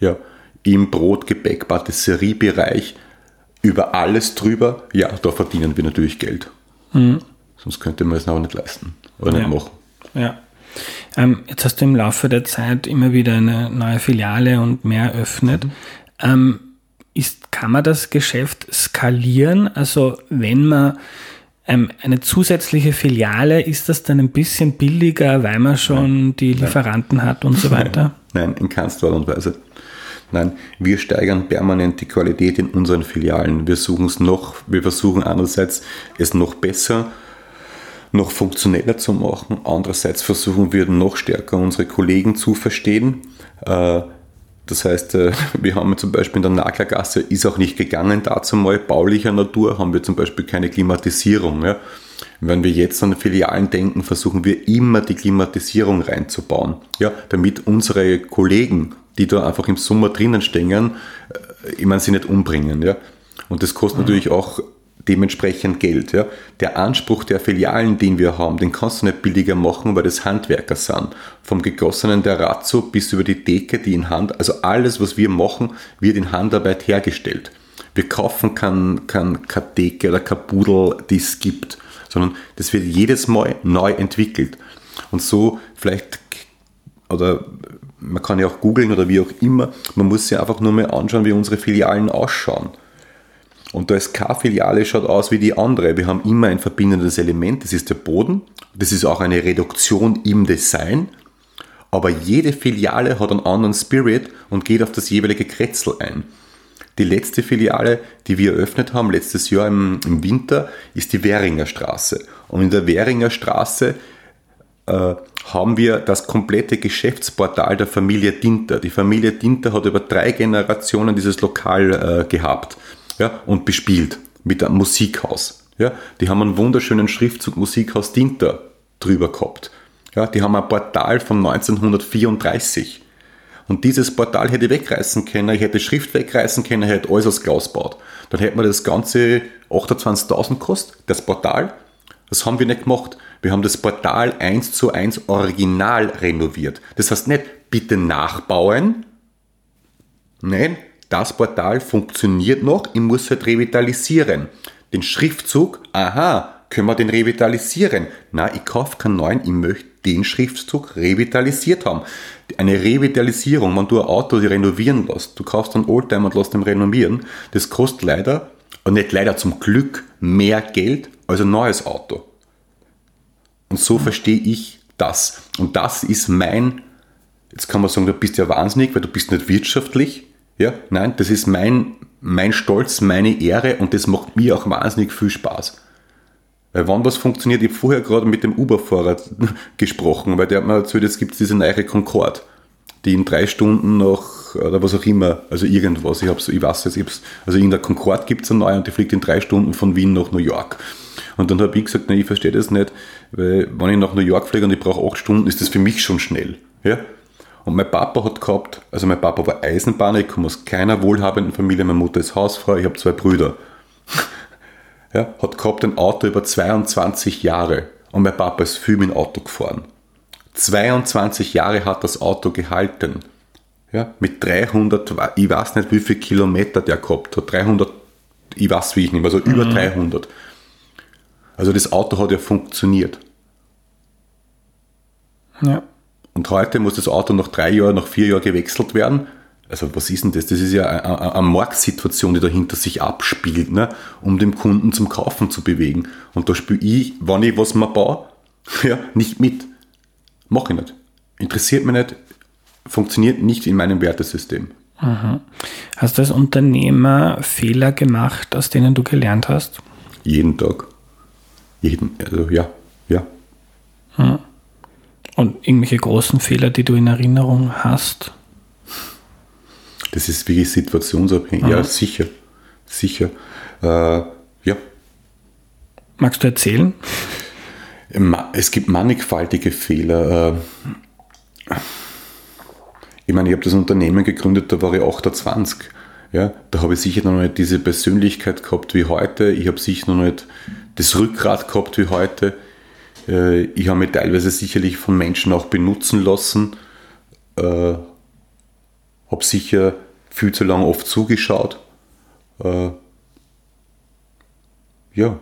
Ja, im Brot, Gebäck, Patisseriebereich, über alles drüber, ja, da verdienen wir natürlich Geld. Mhm. Sonst könnte man es auch nicht leisten oder
ja.
nicht machen.
Ja. Ähm, jetzt hast du im Laufe der Zeit immer wieder eine neue Filiale und mehr eröffnet. Mhm. Ähm, ist, kann man das Geschäft skalieren? Also wenn man ähm, eine zusätzliche Filiale, ist das dann ein bisschen billiger, weil man schon Nein. die Lieferanten Nein. hat und so weiter?
Nein, in keinster Art und Weise. Nein, wir steigern permanent die Qualität in unseren Filialen. Wir suchen es noch, wir versuchen einerseits es noch besser, noch funktioneller zu machen. Andererseits versuchen wir noch stärker unsere Kollegen zu verstehen. Äh, das heißt, äh, wir haben zum Beispiel in der Naglergasse, ist auch nicht gegangen dazu mal, baulicher Natur haben wir zum Beispiel keine Klimatisierung. Ja. Wenn wir jetzt an Filialen denken, versuchen wir immer die Klimatisierung reinzubauen, ja, damit unsere Kollegen, die da einfach im Sommer drinnen stehen, äh, ich meine, sie nicht umbringen. Ja. Und das kostet mhm. natürlich auch dementsprechend Geld. Ja. Der Anspruch der Filialen, den wir haben, den kannst du nicht billiger machen, weil das Handwerker sind. Vom gegossenen der Razzo bis über die Decke, die in Hand, also alles, was wir machen, wird in Handarbeit hergestellt. Wir kaufen kein, kein, keine Decke oder kein Pudel, die es gibt, sondern das wird jedes Mal neu entwickelt. Und so vielleicht, oder man kann ja auch googeln oder wie auch immer, man muss sich einfach nur mal anschauen, wie unsere Filialen ausschauen. Und da ist keine Filiale schaut aus wie die andere. Wir haben immer ein verbindendes Element, das ist der Boden. Das ist auch eine Reduktion im Design. Aber jede Filiale hat einen anderen Spirit und geht auf das jeweilige Kretzel ein. Die letzte Filiale, die wir eröffnet haben, letztes Jahr im, im Winter, ist die Währinger Straße. Und in der Währinger Straße äh, haben wir das komplette Geschäftsportal der Familie Dinter. Die Familie Dinter hat über drei Generationen dieses Lokal äh, gehabt ja, und bespielt mit einem Musikhaus. Ja. Die haben einen wunderschönen Schriftzug Musikhaus Dinter drüber gehabt. Ja, die haben ein Portal von 1934. Und dieses Portal hätte ich wegreißen können, ich hätte Schrift wegreißen können, ich hätte alles aus Glas gebaut. Dann hätte man das Ganze 28.000 gekostet, das Portal. Das haben wir nicht gemacht. Wir haben das Portal 1 zu 1 original renoviert. Das heißt nicht, bitte nachbauen. Nein, das Portal funktioniert noch, ich muss halt revitalisieren. Den Schriftzug, aha, können wir den revitalisieren? Na, ich kaufe keinen neuen, ich möchte den Schriftzug revitalisiert haben. Eine Revitalisierung, wenn du ein Auto renovieren lässt, du kaufst einen Oldtimer und lässt ihn renovieren, das kostet leider, und nicht leider zum Glück, mehr Geld als ein neues Auto. Und so verstehe ich das. Und das ist mein, jetzt kann man sagen, du bist ja wahnsinnig, weil du bist nicht wirtschaftlich. Ja, nein, das ist mein, mein Stolz, meine Ehre und das macht mir auch wahnsinnig viel Spaß. Weil wann was funktioniert, ich habe vorher gerade mit dem Uber-Fahrer *laughs* gesprochen, weil der hat mir erzählt, jetzt gibt es diese neue Concorde, die in drei Stunden nach, oder was auch immer, also irgendwas, ich, hab's, ich weiß jetzt, ich also in der Concorde gibt es eine neue und die fliegt in drei Stunden von Wien nach New York. Und dann habe ich gesagt, nein, ich verstehe das nicht, weil wenn ich nach New York fliege und ich brauche acht Stunden, ist das für mich schon schnell. Ja? Und mein Papa hat gehabt, also mein Papa war Eisenbahner, ich komme aus keiner wohlhabenden Familie, meine Mutter ist Hausfrau, ich habe zwei Brüder. *laughs* ja, hat gehabt ein Auto über 22 Jahre und mein Papa ist viel mit dem Auto gefahren. 22 Jahre hat das Auto gehalten. Ja, mit 300, ich weiß nicht wie viele Kilometer der gehabt hat, 300, ich weiß wie ich nicht, also mhm. über 300. Also das Auto hat ja funktioniert.
Ja.
Und heute muss das Auto nach drei Jahren, nach vier Jahren gewechselt werden. Also was ist denn das? Das ist ja eine, eine Marktsituation, die dahinter sich abspielt, ne? um den Kunden zum Kaufen zu bewegen. Und da spiele ich, wenn ich was mal baue, *laughs* ja, nicht mit. Mache ich nicht. Interessiert mich nicht, funktioniert nicht in meinem Wertesystem.
Mhm. Hast du als Unternehmer Fehler gemacht, aus denen du gelernt hast?
Jeden Tag. Jeden, also ja, ja.
Mhm. Und irgendwelche großen Fehler, die du in Erinnerung hast?
Das ist wirklich situationsabhängig. Mhm. Ja, sicher. Sicher. Äh, ja.
Magst du erzählen?
Es gibt mannigfaltige Fehler. Äh, ich meine, ich habe das Unternehmen gegründet, da war ich 28. Ja, da habe ich sicher noch nicht diese Persönlichkeit gehabt wie heute. Ich habe sicher noch nicht das Rückgrat gehabt wie heute. Äh, ich habe mich teilweise sicherlich von Menschen auch benutzen lassen. Äh, habe sicher viel zu lange oft zugeschaut. Äh, ja.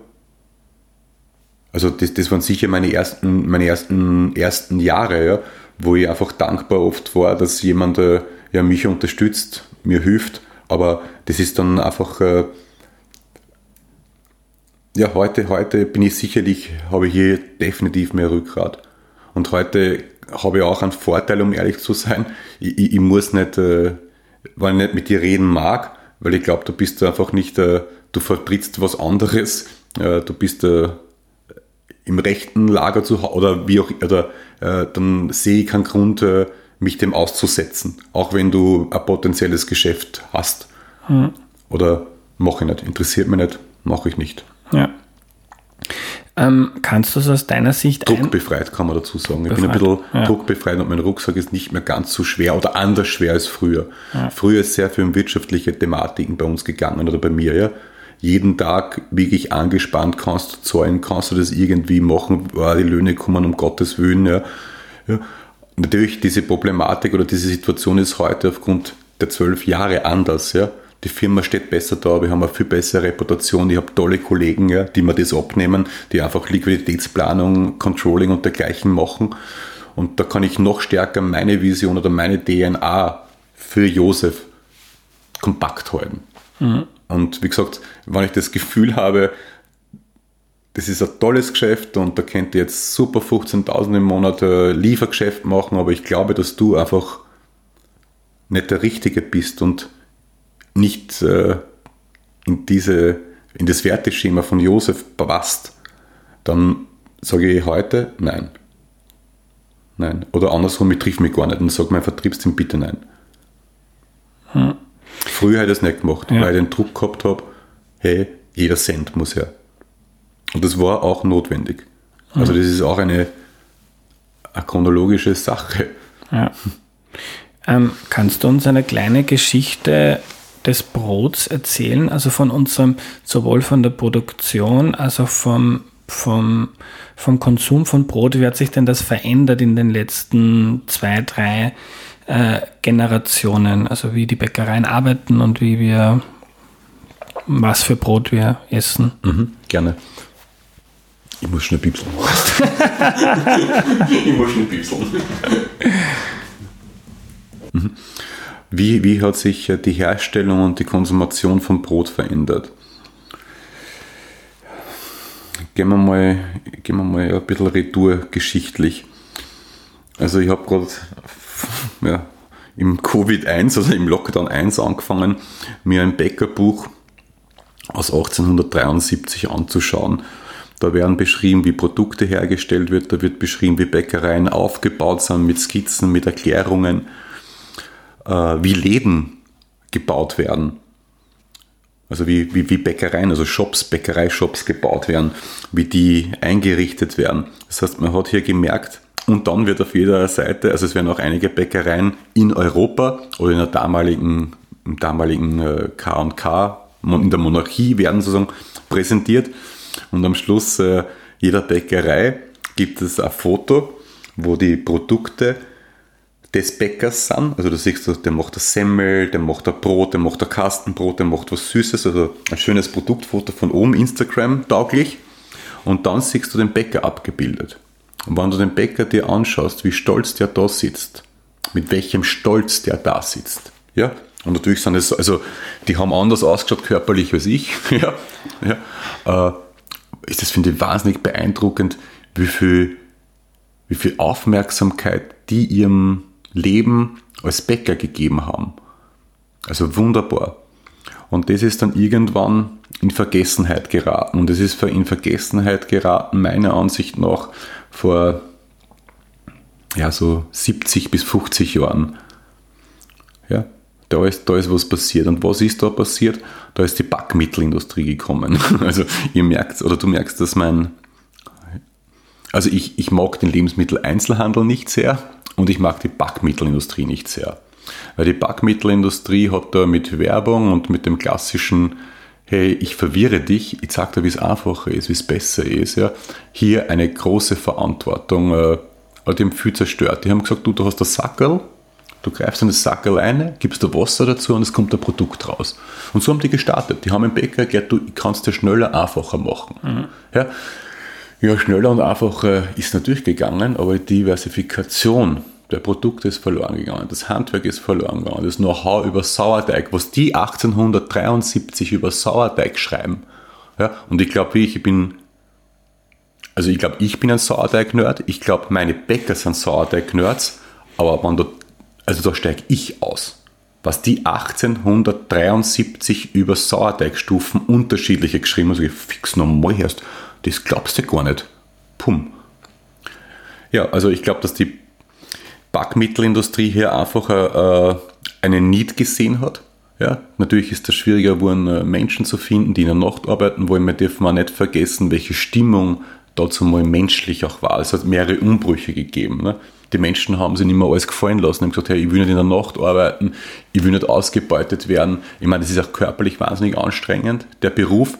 Also das, das waren sicher meine ersten, meine ersten, ersten Jahre, ja, wo ich einfach dankbar oft war, dass jemand ja, mich unterstützt, mir hilft. Aber das ist dann einfach ja, heute, heute bin ich sicherlich, habe ich hier definitiv mehr Rückgrat. Und heute habe ich auch einen Vorteil, um ehrlich zu sein. Ich, ich, ich muss nicht, äh, weil ich nicht mit dir reden mag, weil ich glaube, du bist einfach nicht, äh, du vertrittst was anderes. Äh, du bist äh, im rechten Lager zu oder wie auch, oder äh, dann sehe ich keinen Grund, äh, mich dem auszusetzen. Auch wenn du ein potenzielles Geschäft hast. Hm. Oder mache ich nicht, interessiert mich nicht, mache ich nicht.
Ja. Ähm, kannst du es aus deiner Sicht
Druckbefreit kann man dazu sagen. Ich befreit. bin ein bisschen ja. druckbefreit und mein Rucksack ist nicht mehr ganz so schwer oder anders schwer als früher. Ja. Früher ist sehr viel um wirtschaftliche Thematiken bei uns gegangen oder bei mir. Ja. Jeden Tag wirklich angespannt, kannst du zahlen, kannst du das irgendwie machen, oh, die Löhne kommen um Gottes Willen. Ja. ja. Natürlich diese Problematik oder diese Situation ist heute aufgrund der zwölf Jahre anders. Ja die Firma steht besser da, wir haben eine viel bessere Reputation, ich habe tolle Kollegen, ja, die mir das abnehmen, die einfach Liquiditätsplanung, Controlling und dergleichen machen. Und da kann ich noch stärker meine Vision oder meine DNA für Josef kompakt halten. Mhm. Und wie gesagt, wenn ich das Gefühl habe, das ist ein tolles Geschäft und da könnt ihr jetzt super 15.000 im Monat äh, Liefergeschäft machen, aber ich glaube, dass du einfach nicht der Richtige bist und nicht äh, in, diese, in das Werteschema von Josef passt, dann sage ich heute nein. Nein. Oder andersrum, ich triff mich gar nicht und sage mein Vertriebsteam bitte nein. Hm. Früher hätte ich das nicht gemacht, ja. weil ich den Druck gehabt habe, hey, jeder Cent muss her. Und das war auch notwendig. Hm. Also das ist auch eine, eine chronologische Sache.
Ja. Ähm, kannst du uns eine kleine Geschichte des Brots erzählen, also von unserem, sowohl von der Produktion als auch vom, vom, vom Konsum von Brot. Wie hat sich denn das verändert in den letzten zwei, drei äh, Generationen? Also wie die Bäckereien arbeiten und wie wir, was für Brot wir essen?
Mhm, gerne. Ich muss schnell piepseln. *laughs* ich muss schnell piepseln. mhm. Wie, wie hat sich die Herstellung und die Konsumation von Brot verändert? Gehen wir mal, gehen wir mal ein bisschen retour geschichtlich. Also ich habe gerade ja, im Covid-1, also im Lockdown 1 angefangen, mir ein Bäckerbuch aus 1873 anzuschauen. Da werden beschrieben, wie Produkte hergestellt wird, da wird beschrieben, wie Bäckereien aufgebaut sind mit Skizzen, mit Erklärungen, äh, wie Läden gebaut werden. Also wie, wie, wie Bäckereien, also Shops, Bäckereishops gebaut werden, wie die eingerichtet werden. Das heißt, man hat hier gemerkt, und dann wird auf jeder Seite, also es werden auch einige Bäckereien in Europa oder in der damaligen, im damaligen K&K, äh, in der Monarchie werden sozusagen präsentiert. Und am Schluss äh, jeder Bäckerei gibt es ein Foto, wo die Produkte des Bäckers sind. Also du siehst, der macht das Semmel, der macht ein Brot, der macht ein Kastenbrot, der macht was Süßes, also ein schönes Produktfoto von oben, Instagram tauglich. Und dann siehst du den Bäcker abgebildet. Und wenn du den Bäcker dir anschaust, wie stolz der da sitzt, mit welchem Stolz der da sitzt, ja, und natürlich sind es, also die haben anders ausgeschaut körperlich als ich, *laughs* ja, ja, äh, ist das, finde ich, wahnsinnig beeindruckend, wie viel, wie viel Aufmerksamkeit die ihrem Leben als Bäcker gegeben haben. Also wunderbar. Und das ist dann irgendwann in Vergessenheit geraten. Und es ist in Vergessenheit geraten, meiner Ansicht nach, vor ja, so 70 bis 50 Jahren. Ja, da ist, da ist was passiert. Und was ist da passiert? Da ist die Backmittelindustrie gekommen. *laughs* Also ihr merkt, oder du merkst, dass mein, also ich, ich mag den Lebensmitteleinzelhandel nicht sehr und ich mag die Backmittelindustrie nicht sehr. Weil die Backmittelindustrie hat da mit Werbung und mit dem klassischen, hey, ich verwirre dich, ich sag dir, wie es einfacher ist, wie es besser ist, ja, hier eine große Verantwortung, äh, die haben viel zerstört. Die haben gesagt, du, du hast das Sackerl, du greifst in das Sackerl ein, gibst da Wasser dazu und es kommt ein Produkt raus. Und so haben die gestartet. Die haben im Bäcker erklärt, du kannst dir schneller, einfacher machen. Mhm. Ja, ja, schneller und einfacher ist natürlich gegangen, aber die Diversifikation der Produkte ist verloren gegangen, das Handwerk ist verloren gegangen, das Know-how über Sauerteig, was die 1873 über Sauerteig schreiben. Ja, und ich glaube, ich bin, also ich glaube, ich bin ein Sauerteig-Nerd, ich glaube, meine Bäcker sind Sauerteig-Nerds, aber man da, also da steige ich aus. Was die 1873 über Sauerteigstufen unterschiedliche geschrieben haben, also ich fix nochmal erst, das glaubst du gar nicht. Pum. Ja, also ich glaube, dass die Backmittelindustrie hier einfach äh, einen Need gesehen hat. Ja, natürlich ist es schwieriger geworden, äh, Menschen zu finden, die in der Nacht arbeiten wollen. Wir dürfen auch nicht vergessen, welche Stimmung dazu mal menschlich auch war. Es hat mehrere Umbrüche gegeben. Ne? Die Menschen haben sich nicht mehr alles gefallen lassen und gesagt, hey, ich will nicht in der Nacht arbeiten, ich will nicht ausgebeutet werden. Ich meine, das ist auch körperlich wahnsinnig anstrengend, der Beruf.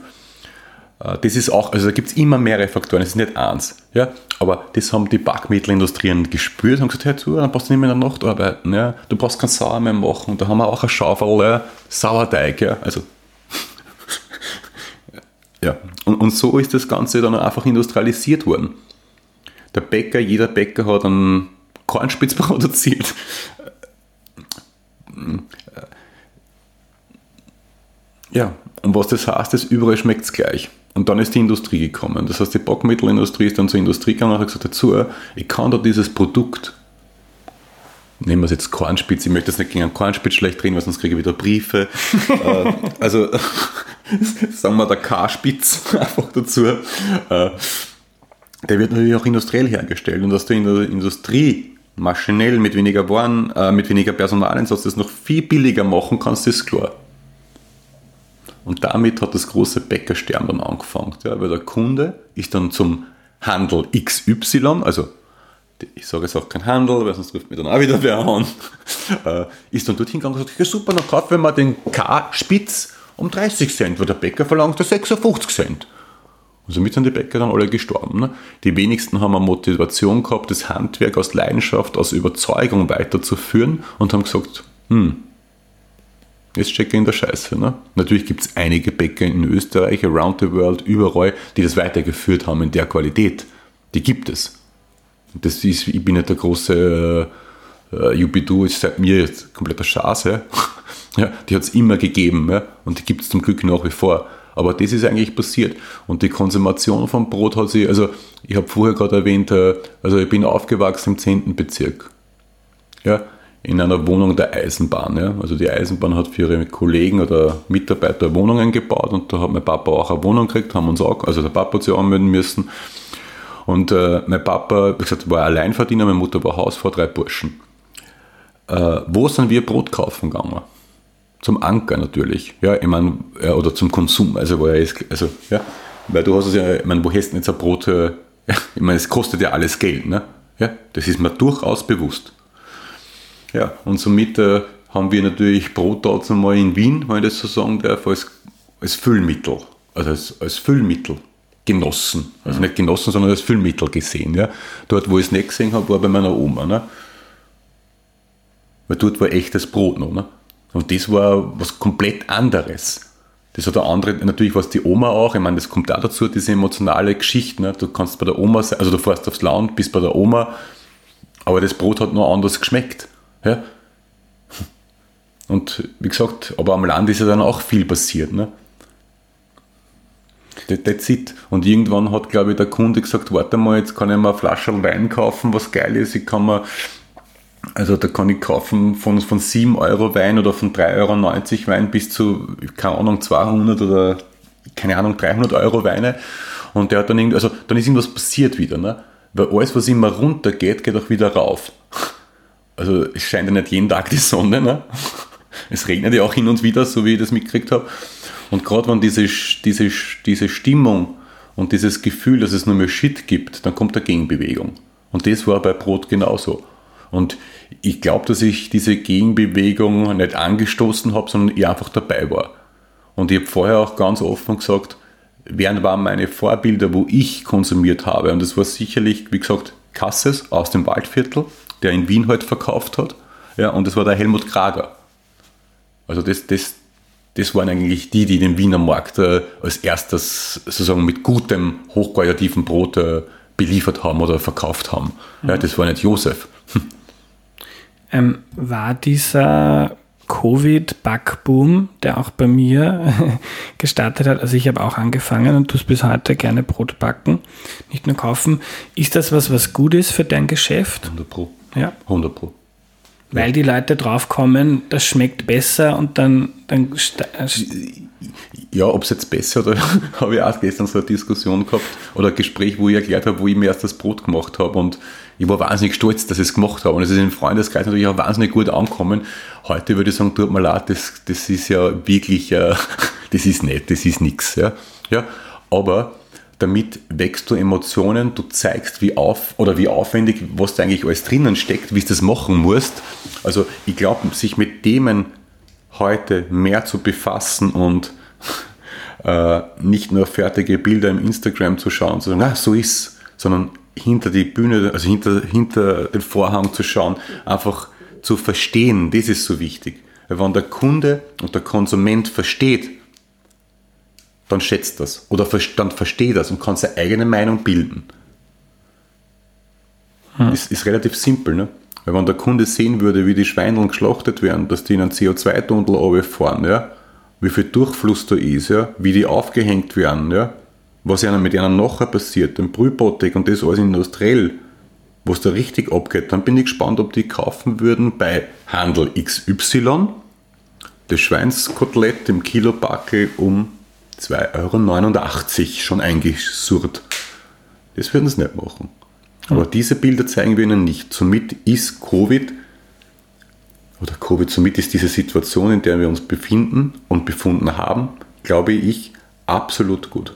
Äh, das ist auch, also da gibt es immer mehrere Faktoren, es ist nicht eins. Ja? Aber das haben die Backmittelindustrien gespürt und gesagt, hey, du, dann brauchst du nicht mehr in der Nacht arbeiten. Ja? Du brauchst kein Sauer mehr machen. Und da haben wir auch eine Schaufel ja? Sauerteig. Ja? Also, *laughs* ja. Und, und so ist das Ganze dann einfach industrialisiert worden. Der Bäcker, jeder Bäcker hat einen Kornspitz *laughs* produziert. Ja, und was das heißt, ist, überall schmeckt es gleich. Und dann ist die Industrie gekommen. Das heißt, die Backmittelindustrie ist dann zur Industrie gegangen und hat gesagt, dazu, ich kann da dieses Produkt, nehmen wir es jetzt Kornspitz, ich möchte jetzt nicht gegen einen Kornspitz schlecht reden, weil sonst kriege ich wieder Briefe. *laughs* Äh, also *laughs* sagen wir der K-Spitz einfach dazu. Äh, der wird natürlich auch industriell hergestellt und dass du in der Industrie maschinell mit weniger Waren, äh, mit weniger Personaleinsatz das noch viel billiger machen kannst, ist klar. Und damit hat das große Bäckerstern dann angefangen, ja, weil der Kunde ist dann zum Handel XY, also ich sage jetzt auch kein Handel, weil sonst trifft mir dann auch wieder wer an, *laughs* äh, ist dann dorthin gegangen und gesagt, ja super, dann kaufen wir mal den K-Spitz um 30 Cent, weil der Bäcker verlangt 56 Cent. Und somit sind die Bäcker dann alle gestorben. Ne? Die wenigsten haben eine Motivation gehabt, das Handwerk aus Leidenschaft, aus Überzeugung weiterzuführen und haben gesagt, hm, Jetzt stecke in der Scheiße. Ne? Natürlich gibt es einige Bäcker in Österreich, around the world, überall, die das weitergeführt haben in der Qualität. Die gibt es. Das ist, ich bin nicht der große äh, Jubidu, ist seit mir jetzt kompletter Schaß. Ja *laughs* die hat es immer gegeben ja? und die gibt es zum Glück nach wie vor. Aber das ist eigentlich passiert. Und die Konsumation von Brot hat sich, also ich habe vorher gerade erwähnt, äh, also ich bin aufgewachsen im 10. Bezirk. Ja, in einer Wohnung der Eisenbahn. Ja. Also die Eisenbahn hat für ihre Kollegen oder Mitarbeiter Wohnungen gebaut und da hat mein Papa auch eine Wohnung gekriegt, haben uns auch, also der Papa hat sich anmelden müssen. Und äh, mein Papa, wie gesagt, war Alleinverdiener, meine Mutter war Hausfrau, drei Burschen. Äh, wo sind wir Brot kaufen gegangen? Zum Anker natürlich, ja, ich meine, ja, oder zum Konsum, also, war ja, also, ja, weil du hast es ja, ich meine, wo hast du jetzt ein Brot, äh, *laughs* ich meine, es kostet ja alles Geld, ne? Ja, das ist mir durchaus bewusst. Ja, und somit äh, haben wir natürlich Brot dazu mal in Wien, wenn ich das so sagen darf, als, als Füllmittel, also als, als Füllmittel genossen. Also nicht genossen, sondern als Füllmittel gesehen. Ja. Dort, wo ich es nicht gesehen habe, war bei meiner Oma. Ne? Weil dort war echtes Brot noch. Ne? Und das war was komplett anderes. Das hat eine andere, natürlich was die Oma auch, ich meine, das kommt auch dazu, diese emotionale Geschichte. Ne? Du kannst bei der Oma sein, also du fährst aufs Land, bist bei der Oma, aber das Brot hat noch anders geschmeckt. Ja? Und wie gesagt, aber am Land ist ja dann auch viel passiert. Ne? That's it. Und irgendwann hat, glaube ich, der Kunde gesagt, warte mal, jetzt kann ich mir eine Flasche Wein kaufen, was geil ist. Ich kann mir, also da kann ich kaufen von, von 7 Euro Wein oder von 3,90 Euro Wein bis zu, keine Ahnung, 200 oder, keine Ahnung, 300 Euro Weine. Und der hat dann irgendwie, also dann ist irgendwas passiert wieder, ne? Weil alles, was immer runter geht, geht auch wieder rauf also es scheint ja nicht jeden Tag die Sonne, ne? Es regnet ja auch hin und wieder, so wie ich das mitgekriegt habe. Und gerade wenn diese, diese, diese Stimmung und dieses Gefühl, dass es nur mehr Shit gibt, dann kommt eine Gegenbewegung. Und das war bei Brot genauso. Und ich glaube, dass ich diese Gegenbewegung nicht angestoßen habe, sondern ich einfach dabei war. Und ich habe vorher auch ganz offen gesagt, wer waren meine Vorbilder, wo ich konsumiert habe. Und das war sicherlich, wie gesagt, Kasses aus dem Waldviertel, der in Wien halt verkauft hat. Ja, und das war der Helmut Krager. Also das, das, das waren eigentlich die, die den Wiener Markt äh, als erstes sozusagen mit gutem, hochqualitativen Brot äh, beliefert haben oder verkauft haben. Mhm. Ja, das war nicht Josef. *laughs*
Ähm, war dieser Covid-Backboom, der auch bei mir *laughs* gestartet hat. Also ich habe auch angefangen und tue es bis heute gerne Brot backen, nicht nur kaufen. Ist das was, was gut ist für dein Geschäft?
100 Pro.
Ja.
100 Pro.
Weil die Leute draufkommen, das schmeckt besser und dann. dann
ja, ob es jetzt besser oder *laughs* habe ich auch gestern so eine Diskussion gehabt oder ein Gespräch, wo ich erklärt habe, wo ich mir erst das Brot gemacht habe und ich war wahnsinnig stolz, dass ich es gemacht habe und es ist im Freundeskreis natürlich auch wahnsinnig gut angekommen. Heute würde ich sagen, tut mir leid, das, das ist ja wirklich, äh, *laughs* das ist nett, das ist nichts. Ja? Ja, aber damit wächst du Emotionen, du zeigst, wie auf oder wie aufwendig, was da eigentlich alles drinnen steckt, wie du das machen musst. Also ich glaube, sich mit Themen heute mehr zu befassen und *laughs* äh, nicht nur fertige Bilder im Instagram zu schauen, zu sagen, ah, so ist, sondern hinter die Bühne, also hinter, hinter den Vorhang zu schauen, einfach zu verstehen, das ist so wichtig. Weil wenn der Kunde und der Konsument versteht, dann schätzt das oder dann versteht das und kann seine eigene Meinung bilden. Hm. Ist, ist relativ simpel, ne? Weil wenn der Kunde sehen würde, wie die Schweineln geschlachtet werden, dass die in einen CO2-Tunnel fahren, ja, wie viel Durchfluss da ist, ja, wie die aufgehängt werden, ja, was ihnen mit ihnen nachher passiert, den Brühbotik und das alles industriell, was da richtig abgeht, dann bin ich gespannt, ob die kaufen würden bei Handel XY das Schweinskotelett im Kilobackel um 2,89 Euro schon eingesurrt. Das würden sie nicht machen. Aber hm. diese Bilder zeigen wir ihnen nicht. Somit ist Covid, oder Covid, somit ist diese Situation, in der wir uns befinden und befunden haben, glaube ich, absolut gut.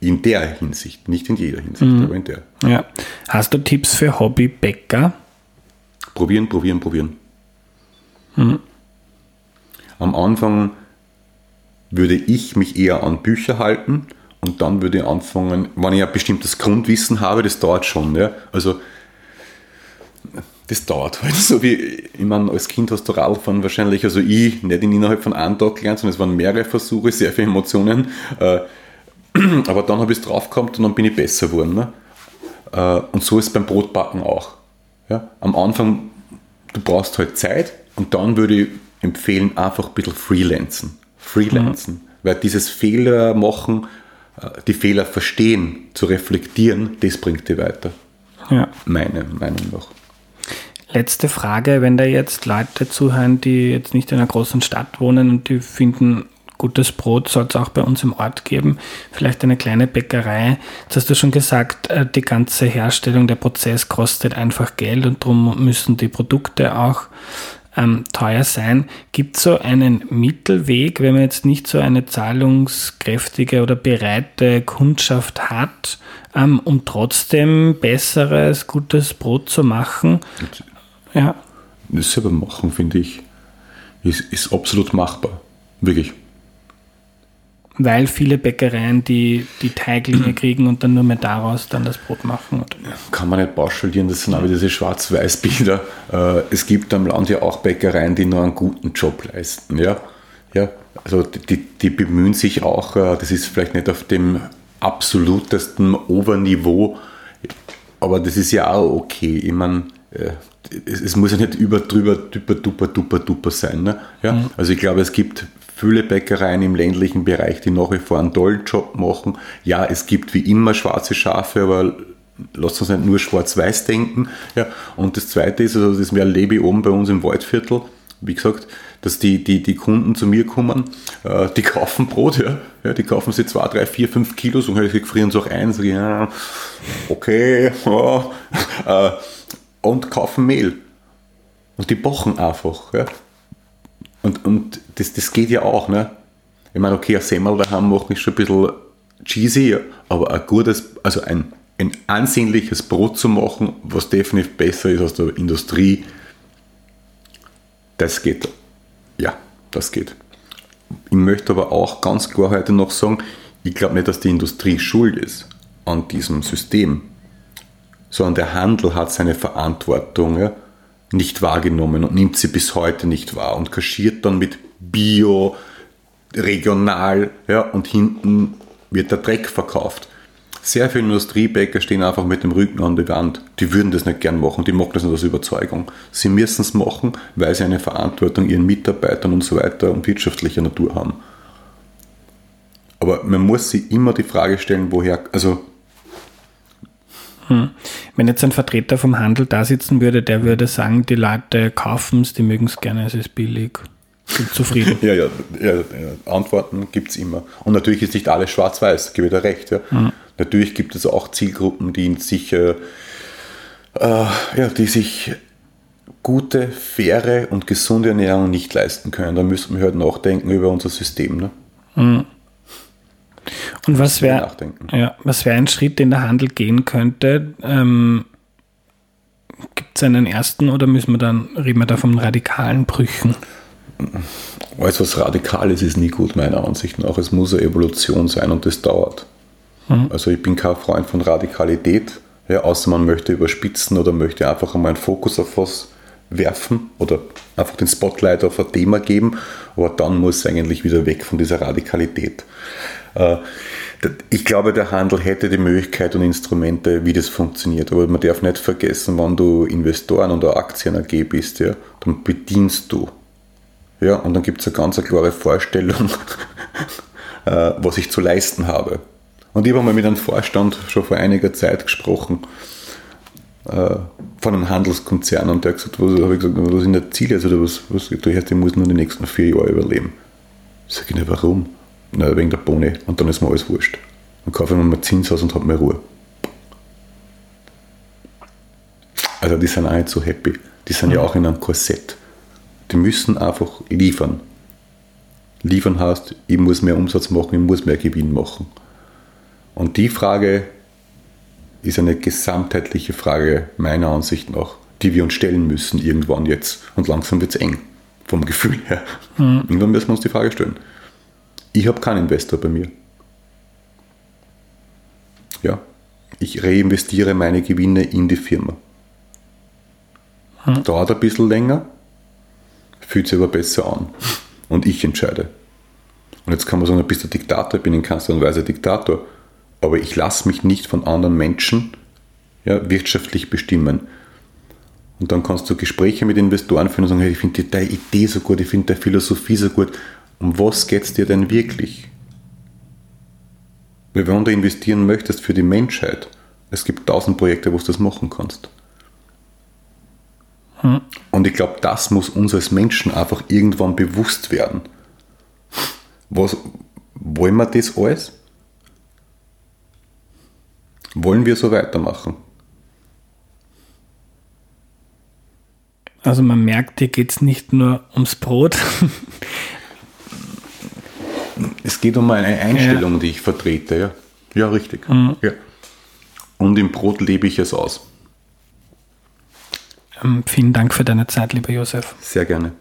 In der Hinsicht, nicht in jeder Hinsicht, mhm. aber in der.
Ja. Hast du Tipps für Hobbybäcker?
Probieren, probieren, probieren. Mhm. Am Anfang würde ich mich eher an Bücher halten und dann würde ich anfangen, wenn ich ein bestimmtes Grundwissen habe, das dauert schon. Ja? Also das dauert halt. *laughs* So wie, ich meine, als Kind hast du Radfahren wahrscheinlich, also ich, nicht innerhalb von einem Tag gelernt, sondern es waren mehrere Versuche, *laughs* sehr viele Emotionen. Äh, *clears throat* aber dann habe ich es draufgekommen und dann bin ich besser geworden. Ne? Äh, und so ist es beim Brotbacken auch. Ja? Am Anfang, du brauchst halt Zeit und dann würde ich empfehlen, einfach ein bisschen freelancen. Freelancen. Mhm. Weil dieses Fehler machen, äh, die Fehler verstehen, zu reflektieren, das bringt die weiter. Ja. Meine Meinung nach.
Letzte Frage, wenn da jetzt Leute zuhören, die jetzt nicht in einer großen Stadt wohnen und die finden, gutes Brot soll es auch bei uns im Ort geben, vielleicht eine kleine Bäckerei. Jetzt hast du schon gesagt, äh, die ganze Herstellung, der Prozess kostet einfach Geld und darum müssen die Produkte auch ähm, teuer sein. Gibt es so einen Mittelweg, wenn man jetzt nicht so eine zahlungskräftige oder bereite Kundschaft hat, ähm, um trotzdem besseres, gutes Brot zu machen?
Ja. Das selber machen, finde ich, ist, ist absolut machbar. Wirklich
weil viele Bäckereien die, die Teiglinge *clears throat* kriegen und dann nur mehr daraus dann das Brot machen.
Kann man nicht pauschalieren, das sind aber diese Schwarz-Weiß-Bilder. *laughs* Äh, es gibt am Land ja auch Bäckereien, die nur einen guten Job leisten. Ja, ja also die, die bemühen sich auch, äh, das ist vielleicht nicht auf dem absolutesten Oberniveau, aber das ist ja auch okay. Ich meine, äh, es, es, muss ja nicht über, drüber, duper, duper, duper, duper sein. Ne? Ja? Mhm. Also ich glaube, es gibt viele Bäckereien im ländlichen Bereich, die nach wie vor einen tollen Job machen. Ja, es gibt wie immer schwarze Schafe, aber lasst uns nicht nur schwarz-weiß denken. Ja. Und das Zweite ist, also das erlebe ich oben bei uns im Waldviertel, wie gesagt, dass die, die, die Kunden zu mir kommen, äh, die *laughs* kaufen Brot, ja, ja, die kaufen sie zwei, drei, vier, fünf Kilos und ich frieren sie auch ein, sage ja, okay, ja, *laughs* äh, und kaufen Mehl. Und die bochen einfach. Ja. Und, und das, das geht ja auch, ne? Ich meine, okay, ein Semmel daheim machen ist schon ein bisschen cheesy, aber ein gutes, also ein, ein ansehnliches Brot zu machen, was definitiv besser ist als der Industrie, das geht. Ja, das geht. Ich möchte aber auch ganz klar heute noch sagen, ich glaube nicht, dass die Industrie schuld ist an diesem System, sondern der Handel hat seine Verantwortung ja, nicht wahrgenommen und nimmt sie bis heute nicht wahr und kaschiert dann mit Bio, regional, ja, und hinten wird der Dreck verkauft. Sehr viele Industriebäcker stehen einfach mit dem Rücken an die Wand. Die würden das nicht gern machen, die machen das nicht aus Überzeugung. Sie müssen es machen, weil sie eine Verantwortung ihren Mitarbeitern und so weiter und wirtschaftlicher Natur haben. Aber man muss sich immer die Frage stellen, woher, also
hm. Wenn jetzt ein Vertreter vom Handel da sitzen würde, der würde sagen, die Leute kaufen es, die mögen es gerne, es ist billig sind zufrieden. *laughs*
ja, ja, ja, ja, Antworten gibt es immer. Und natürlich ist nicht alles schwarz-weiß, gebe ich dir recht. Ja. Mhm. Natürlich gibt es auch Zielgruppen, die sich, äh, äh, ja, die sich gute, faire und gesunde Ernährung nicht leisten können. Da müssen wir halt nachdenken über unser System. Ne? Mhm.
Und was wäre ja, wär ein Schritt, den der Handel gehen könnte? Ähm, Gibt es einen ersten oder müssen wir dann, reden wir da von radikalen Brüchen?
alles was Radikales ist nie gut, meiner Ansicht nach. Es muss eine Evolution sein und das dauert. Mhm. Also ich bin kein Freund von Radikalität, ja, außer man möchte überspitzen oder möchte einfach einmal einen Fokus auf was werfen oder einfach den Spotlight auf ein Thema geben, aber dann muss es eigentlich wieder weg von dieser Radikalität. Äh, ich glaube, der Handel hätte die Möglichkeit und Instrumente, wie das funktioniert. Aber man darf nicht vergessen, wenn du Investoren oder Aktien AG bist, ja, dann bedienst du ja, und dann gibt es eine ganz klare Vorstellung, *laughs* äh, was ich zu leisten habe. Und ich habe mal mit einem Vorstand schon vor einiger Zeit gesprochen, äh, von einem Handelskonzern, und der hat gesagt, was, ich gesagt, was sind die Ziele? Also, was, was, du hast, ich muss nur die nächsten vier Jahre überleben. Ich sage, warum? Na, wegen der Boni. Und dann ist mir alles wurscht. Dann kaufe ich mir mal Zinshaus und habe mehr Ruhe. Also, die sind auch nicht so happy. Die sind ja auch in einem Korsett. Die müssen einfach liefern. Liefern heißt, ich muss mehr Umsatz machen, ich muss mehr Gewinn machen. Und die Frage ist eine gesamtheitliche Frage, meiner Ansicht nach, die wir uns stellen müssen irgendwann jetzt. Und langsam wird es eng, vom Gefühl her. Mhm. Irgendwann müssen wir uns die Frage stellen. Ich habe keinen Investor bei mir. Ja, ich reinvestiere meine Gewinne in die Firma. Mhm. Dauert ein bisschen länger, fühlt sich aber besser an. Und ich entscheide. Und jetzt kann man sagen, du bist der Diktator, ich bin in keinster Weise Diktator. Aber ich lasse mich nicht von anderen Menschen ja, wirtschaftlich bestimmen. Und dann kannst du Gespräche mit Investoren führen und sagen, hey, ich finde deine Idee so gut, ich finde deine Philosophie so gut. Um was geht es dir denn wirklich? Weil wenn du investieren möchtest für die Menschheit, es gibt tausend Projekte, wo du das machen kannst. Hm. Und ich glaube, das muss uns als Menschen einfach irgendwann bewusst werden. Was, wollen wir das alles? Wollen wir so weitermachen?
Also man merkt, dir geht es nicht nur ums Brot. *laughs*
es geht um eine Einstellung, ja. die ich vertrete, ja. Ja, richtig. Mhm. Ja. Und im Brot lebe ich es aus.
Ähm, vielen Dank für deine Zeit, lieber Josef.
Sehr gerne.